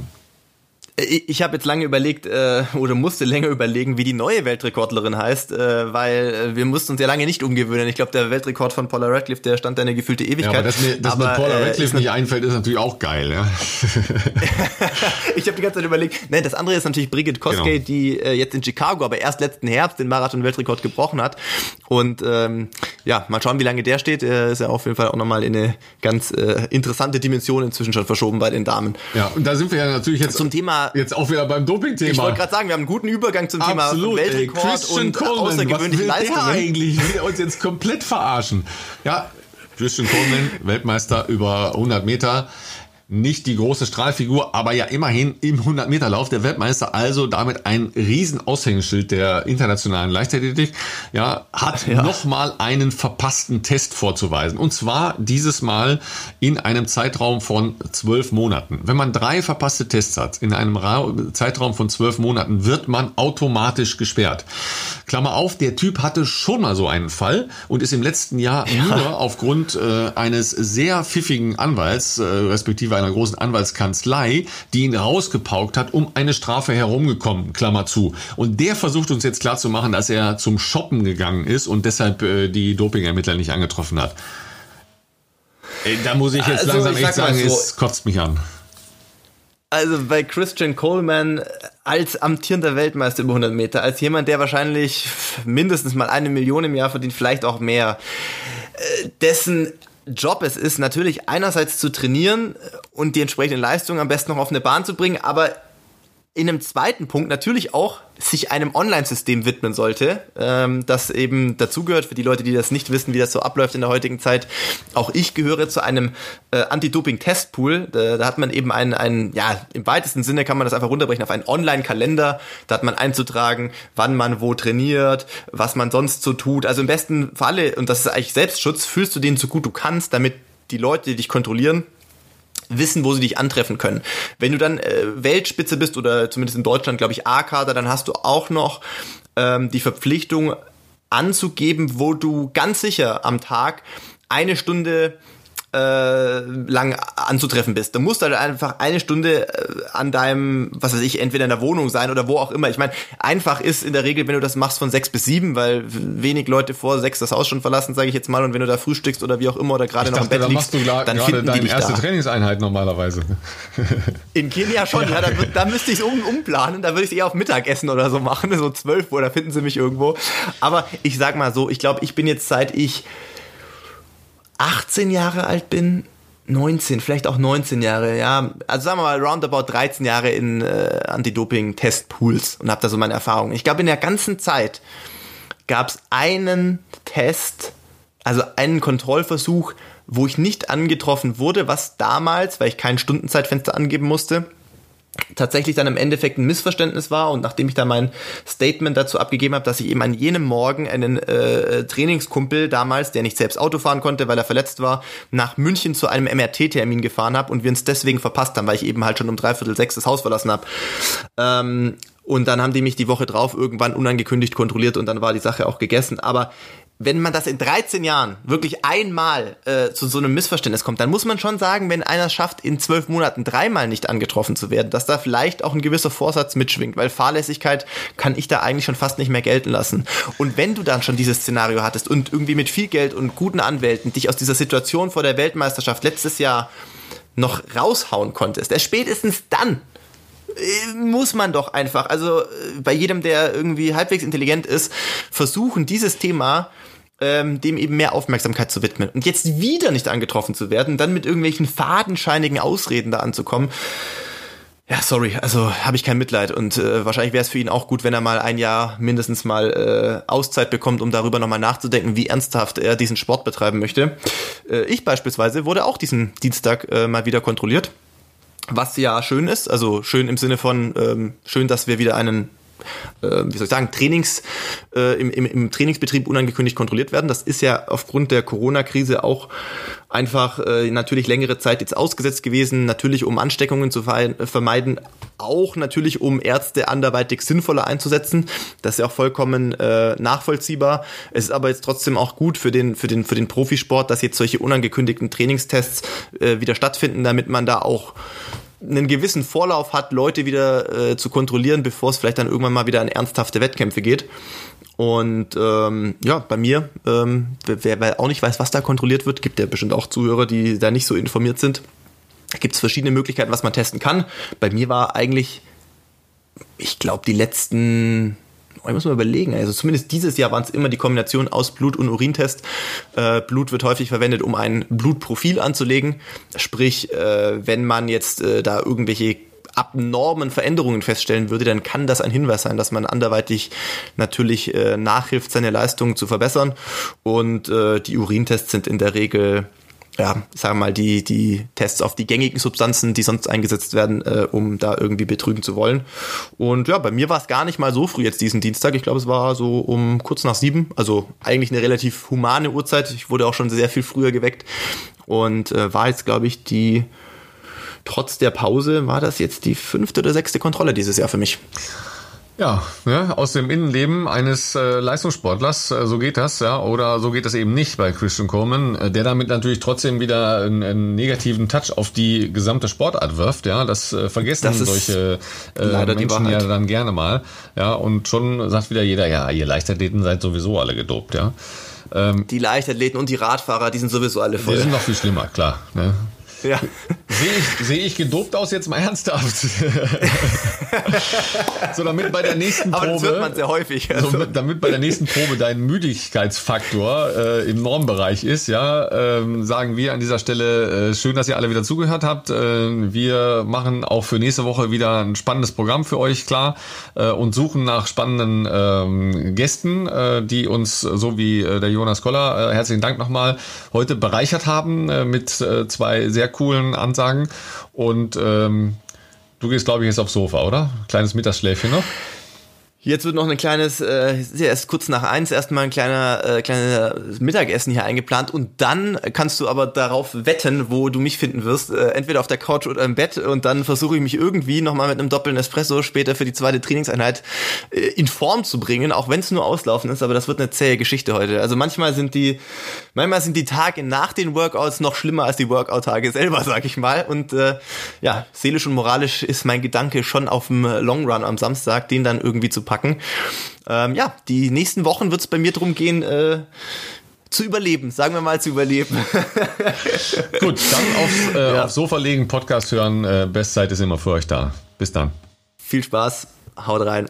Ich, ich habe jetzt lange überlegt äh, oder musste länger überlegen, wie die neue Weltrekordlerin heißt, äh, weil äh, wir mussten uns ja lange nicht umgewöhnen. Ich glaube, der Weltrekord von Paula Radcliffe, der stand da eine gefühlte Ja, Ewigkeit. aber dass mir, dass mir Aber, Paula äh, Radcliffe ist nicht einfällt, ist natürlich auch geil. Ja. ich habe die ganze Zeit überlegt, ne, das andere ist natürlich Brigitte Koskei, Genau. die äh, jetzt in Chicago, aber erst letzten Herbst den Marathon-Weltrekord gebrochen hat. Und ähm, ja, mal schauen, wie lange der steht. Er ist ja auf jeden Fall auch nochmal in eine ganz äh, interessante Dimension inzwischen schon verschoben bei den Damen. ja, und da sind wir ja natürlich jetzt, Zum Thema jetzt auch wieder beim Ich Doping-Thema. wollte gerade sagen, wir haben einen guten Übergang zum Thema Absolut, ey. Weltrekord Christian und Coleman, was außergewöhnliche will der Leistungen. eigentlich? Will uns jetzt komplett verarschen? Ja, Christian Coleman, Weltmeister über 100 Meter. Nicht die große Strahlfigur, aber ja immerhin im 100-Meter-Lauf der Weltmeister, also damit ein riesen Aushängeschild der internationalen Leichtathletik, ja, hat Ja. nochmal einen verpassten Test vorzuweisen. Und zwar dieses Mal in einem Zeitraum von zwölf Monaten. Wenn man drei verpasste Tests hat in einem Ra Zeitraum von zwölf Monaten, wird man automatisch gesperrt. Klammer auf, der Typ hatte schon mal so einen Fall und ist im letzten Jahr nur aufgrund äh, eines sehr pfiffigen Anwalts, äh, respektive einer großen Anwaltskanzlei, die ihn rausgepaukt hat, um eine Strafe herumgekommen, Klammer zu. Und der versucht uns jetzt klarzumachen, dass er zum Shoppen gegangen ist und deshalb äh, die Dopingermittler nicht angetroffen hat. Ey, da muss ich jetzt also, langsam ich echt sagen, so, es kotzt mich an. Also bei Christian Coleman als amtierender Weltmeister über 100 Meter, als jemand, der wahrscheinlich mindestens mal eine Million im Jahr verdient, vielleicht auch mehr, äh, dessen Job es ist, natürlich einerseits zu trainieren und die entsprechenden Leistungen am besten noch auf eine Bahn zu bringen, aber in einem zweiten Punkt natürlich auch sich einem Online-System widmen sollte, ähm, das eben dazugehört, für die Leute, die das nicht wissen, wie das so abläuft in der heutigen Zeit. Auch ich gehöre zu einem äh, Anti-Doping-Testpool. Da, da, hat man eben einen, einen, ja, im weitesten Sinne kann man das einfach runterbrechen auf einen Online-Kalender. Da hat man einzutragen, wann man wo trainiert, was man sonst so tut. Also im besten Falle, und das ist eigentlich Selbstschutz, fühlst du den so gut du kannst, damit die Leute, die dich kontrollieren, wissen, wo sie dich antreffen können. Wenn du dann äh, Weltspitze bist oder zumindest in Deutschland, glaube ich, A-Kader, dann hast du auch noch ähm, die Verpflichtung anzugeben, wo du ganz sicher am Tag eine Stunde äh, lang anzutreffen bist. Du musst halt einfach eine Stunde äh, an deinem, was weiß ich, entweder in der Wohnung sein oder wo auch immer. Ich meine, einfach ist in der Regel, wenn du das machst von sechs bis sieben, weil wenig Leute vor sechs das Haus schon verlassen, sage ich jetzt mal, und wenn du da frühstückst oder wie auch immer oder gerade noch dachte, im Bett liegst, dann finden die dich erste da. Trainingseinheit normalerweise. In Kenia schon, ja, da, da müsste ich es um, umplanen, da würde ich es eher auf Mittagessen oder so machen, so zwölf Uhr, da finden sie mich irgendwo. Aber ich sag mal so, ich glaube, ich bin jetzt seit ich 18 Jahre alt bin, 19, vielleicht auch 19 Jahre, ja, also sagen wir mal roundabout 13 Jahre in äh, Anti-Doping-Testpools und habe da so meine Erfahrungen. Ich glaube, in der ganzen Zeit gab es einen Test, also einen Kontrollversuch, wo ich nicht angetroffen wurde, was damals, weil ich kein Stundenzeitfenster angeben musste, tatsächlich dann im Endeffekt ein Missverständnis war und nachdem ich da mein Statement dazu abgegeben habe, dass ich eben an jenem Morgen einen äh, Trainingskumpel damals, der nicht selbst Auto fahren konnte, weil er verletzt war, nach München zu einem MRT-Termin gefahren habe und wir uns deswegen verpasst haben, weil ich eben halt schon um dreiviertel sechs das Haus verlassen habe. Ähm, und dann haben die mich die Woche drauf irgendwann unangekündigt kontrolliert und dann war die Sache auch gegessen. Aber wenn man das in 13 Jahren wirklich einmal äh, zu so einem Missverständnis kommt, dann muss man schon sagen, wenn einer es schafft, in zwölf Monaten dreimal nicht angetroffen zu werden, dass da vielleicht auch ein gewisser Vorsatz mitschwingt, weil Fahrlässigkeit kann ich da eigentlich schon fast nicht mehr gelten lassen. Und wenn du dann schon dieses Szenario hattest und irgendwie mit viel Geld und guten Anwälten dich aus dieser Situation vor der Weltmeisterschaft letztes Jahr noch raushauen konntest, spätestens dann äh, muss man doch einfach, also äh, bei jedem, der irgendwie halbwegs intelligent ist, versuchen, dieses Thema ähm, dem eben mehr Aufmerksamkeit zu widmen. Und jetzt wieder nicht angetroffen zu werden, dann mit irgendwelchen fadenscheinigen Ausreden da anzukommen. Ja, sorry, also habe ich kein Mitleid und äh, wahrscheinlich wäre es für ihn auch gut, wenn er mal ein Jahr mindestens mal äh, Auszeit bekommt, um darüber nochmal nachzudenken, wie ernsthaft er diesen Sport betreiben möchte. Äh, ich beispielsweise wurde auch diesen Dienstag äh, mal wieder kontrolliert, was ja schön ist, also schön im Sinne von ähm, schön, dass wir wieder einen äh, wie soll ich sagen, Trainings, äh, im, im, im Trainingsbetrieb unangekündigt kontrolliert werden. Das ist ja aufgrund der Corona-Krise auch einfach äh, natürlich längere Zeit jetzt ausgesetzt gewesen, natürlich um Ansteckungen zu vermeiden, auch natürlich um Ärzte anderweitig sinnvoller einzusetzen. Das ist ja auch vollkommen äh, nachvollziehbar. Es ist aber jetzt trotzdem auch gut für den, für den, für den Profisport, dass jetzt solche unangekündigten Trainingstests äh, wieder stattfinden, damit man da auch einen gewissen Vorlauf hat, Leute wieder äh, zu kontrollieren, bevor es vielleicht dann irgendwann mal wieder an ernsthafte Wettkämpfe geht. Und ähm, ja, bei mir, ähm, wer, wer auch nicht weiß, was da kontrolliert wird, gibt ja bestimmt auch Zuhörer, die da nicht so informiert sind. Gibt es verschiedene Möglichkeiten, was man testen kann. Bei mir war eigentlich, ich glaube, die letzten ich muss mal überlegen, also zumindest dieses Jahr waren es immer die Kombination aus Blut- und Urintest. Äh, Blut wird häufig verwendet, um ein Blutprofil anzulegen. Sprich, äh, wenn man jetzt äh, da irgendwelche abnormen Veränderungen feststellen würde, dann kann das ein Hinweis sein, dass man anderweitig natürlich äh, nachhilft, seine Leistungen zu verbessern. Und äh, die Urintests sind in der Regel ja, sagen wir mal, die, die Tests auf die gängigen Substanzen, die sonst eingesetzt werden, äh, um da irgendwie betrügen zu wollen. Und ja, bei mir war es gar nicht mal so früh jetzt diesen Dienstag. Ich glaube, es war so um kurz nach sieben. Also eigentlich eine relativ humane Uhrzeit. Ich wurde auch schon sehr viel früher geweckt und äh, war jetzt, glaube ich, die, trotz der Pause, war das jetzt die fünfte oder sechste Kontrolle dieses Jahr für mich. Ja, ne, aus dem Innenleben eines äh, Leistungssportlers, äh, so geht das, ja, oder so geht das eben nicht bei Christian Coleman, äh, der damit natürlich trotzdem wieder einen, einen, negativen Touch auf die gesamte Sportart wirft, ja, das äh, vergessen das solche äh, Menschen ja dann gerne mal, ja, und schon sagt wieder jeder, ja, ihr Leichtathleten seid sowieso alle gedopt, ja. Ähm, die Leichtathleten und die Radfahrer, die sind sowieso alle voll. Die sind noch viel schlimmer, klar. Ne? Ja. Sehe ich, seh ich gedopt aus jetzt mal ernsthaft? so damit bei der nächsten Probe. Aber das hört man sehr häufig. Also. So, damit bei der nächsten Probe dein Müdigkeitsfaktor äh, im Normbereich ist, ja, ähm, sagen wir an dieser Stelle äh, schön, dass ihr alle wieder zugehört habt. Äh, wir machen auch für nächste Woche wieder ein spannendes Programm für euch klar äh, und suchen nach spannenden ähm, Gästen, äh, die uns so wie äh, der Jonas Koller, herzlichen Dank nochmal, heute bereichert haben mit zwei sehr coolen Ansagen. Und ähm, du gehst, glaube ich, jetzt aufs Sofa, oder? Kleines Mittagsschläfchen noch. Jetzt wird noch ein kleines, äh, ja erst kurz nach eins erstmal ein kleiner, äh, kleines Mittagessen hier eingeplant und dann kannst du aber darauf wetten, wo du mich finden wirst. Äh, entweder auf der Couch oder im Bett und dann versuche ich mich irgendwie nochmal mit einem doppelten Espresso später für die zweite Trainingseinheit äh, in Form zu bringen, auch wenn es nur auslaufen ist, aber das wird eine zähe Geschichte heute. Also manchmal sind die, manchmal sind die Tage nach den Workouts noch schlimmer als die Workout-Tage selber, sag ich mal. Und äh, ja, seelisch und moralisch ist mein Gedanke schon auf dem Long Run am Samstag, den dann irgendwie zu packen. Ähm, ja, die nächsten Wochen wird es bei mir darum gehen, äh, zu überleben, sagen wir mal zu überleben. Gut, dann aufs, äh, ja. aufs Sofa legen, Podcast hören. Äh, Bestzeit ist immer für euch da. Bis dann. Viel Spaß, haut rein.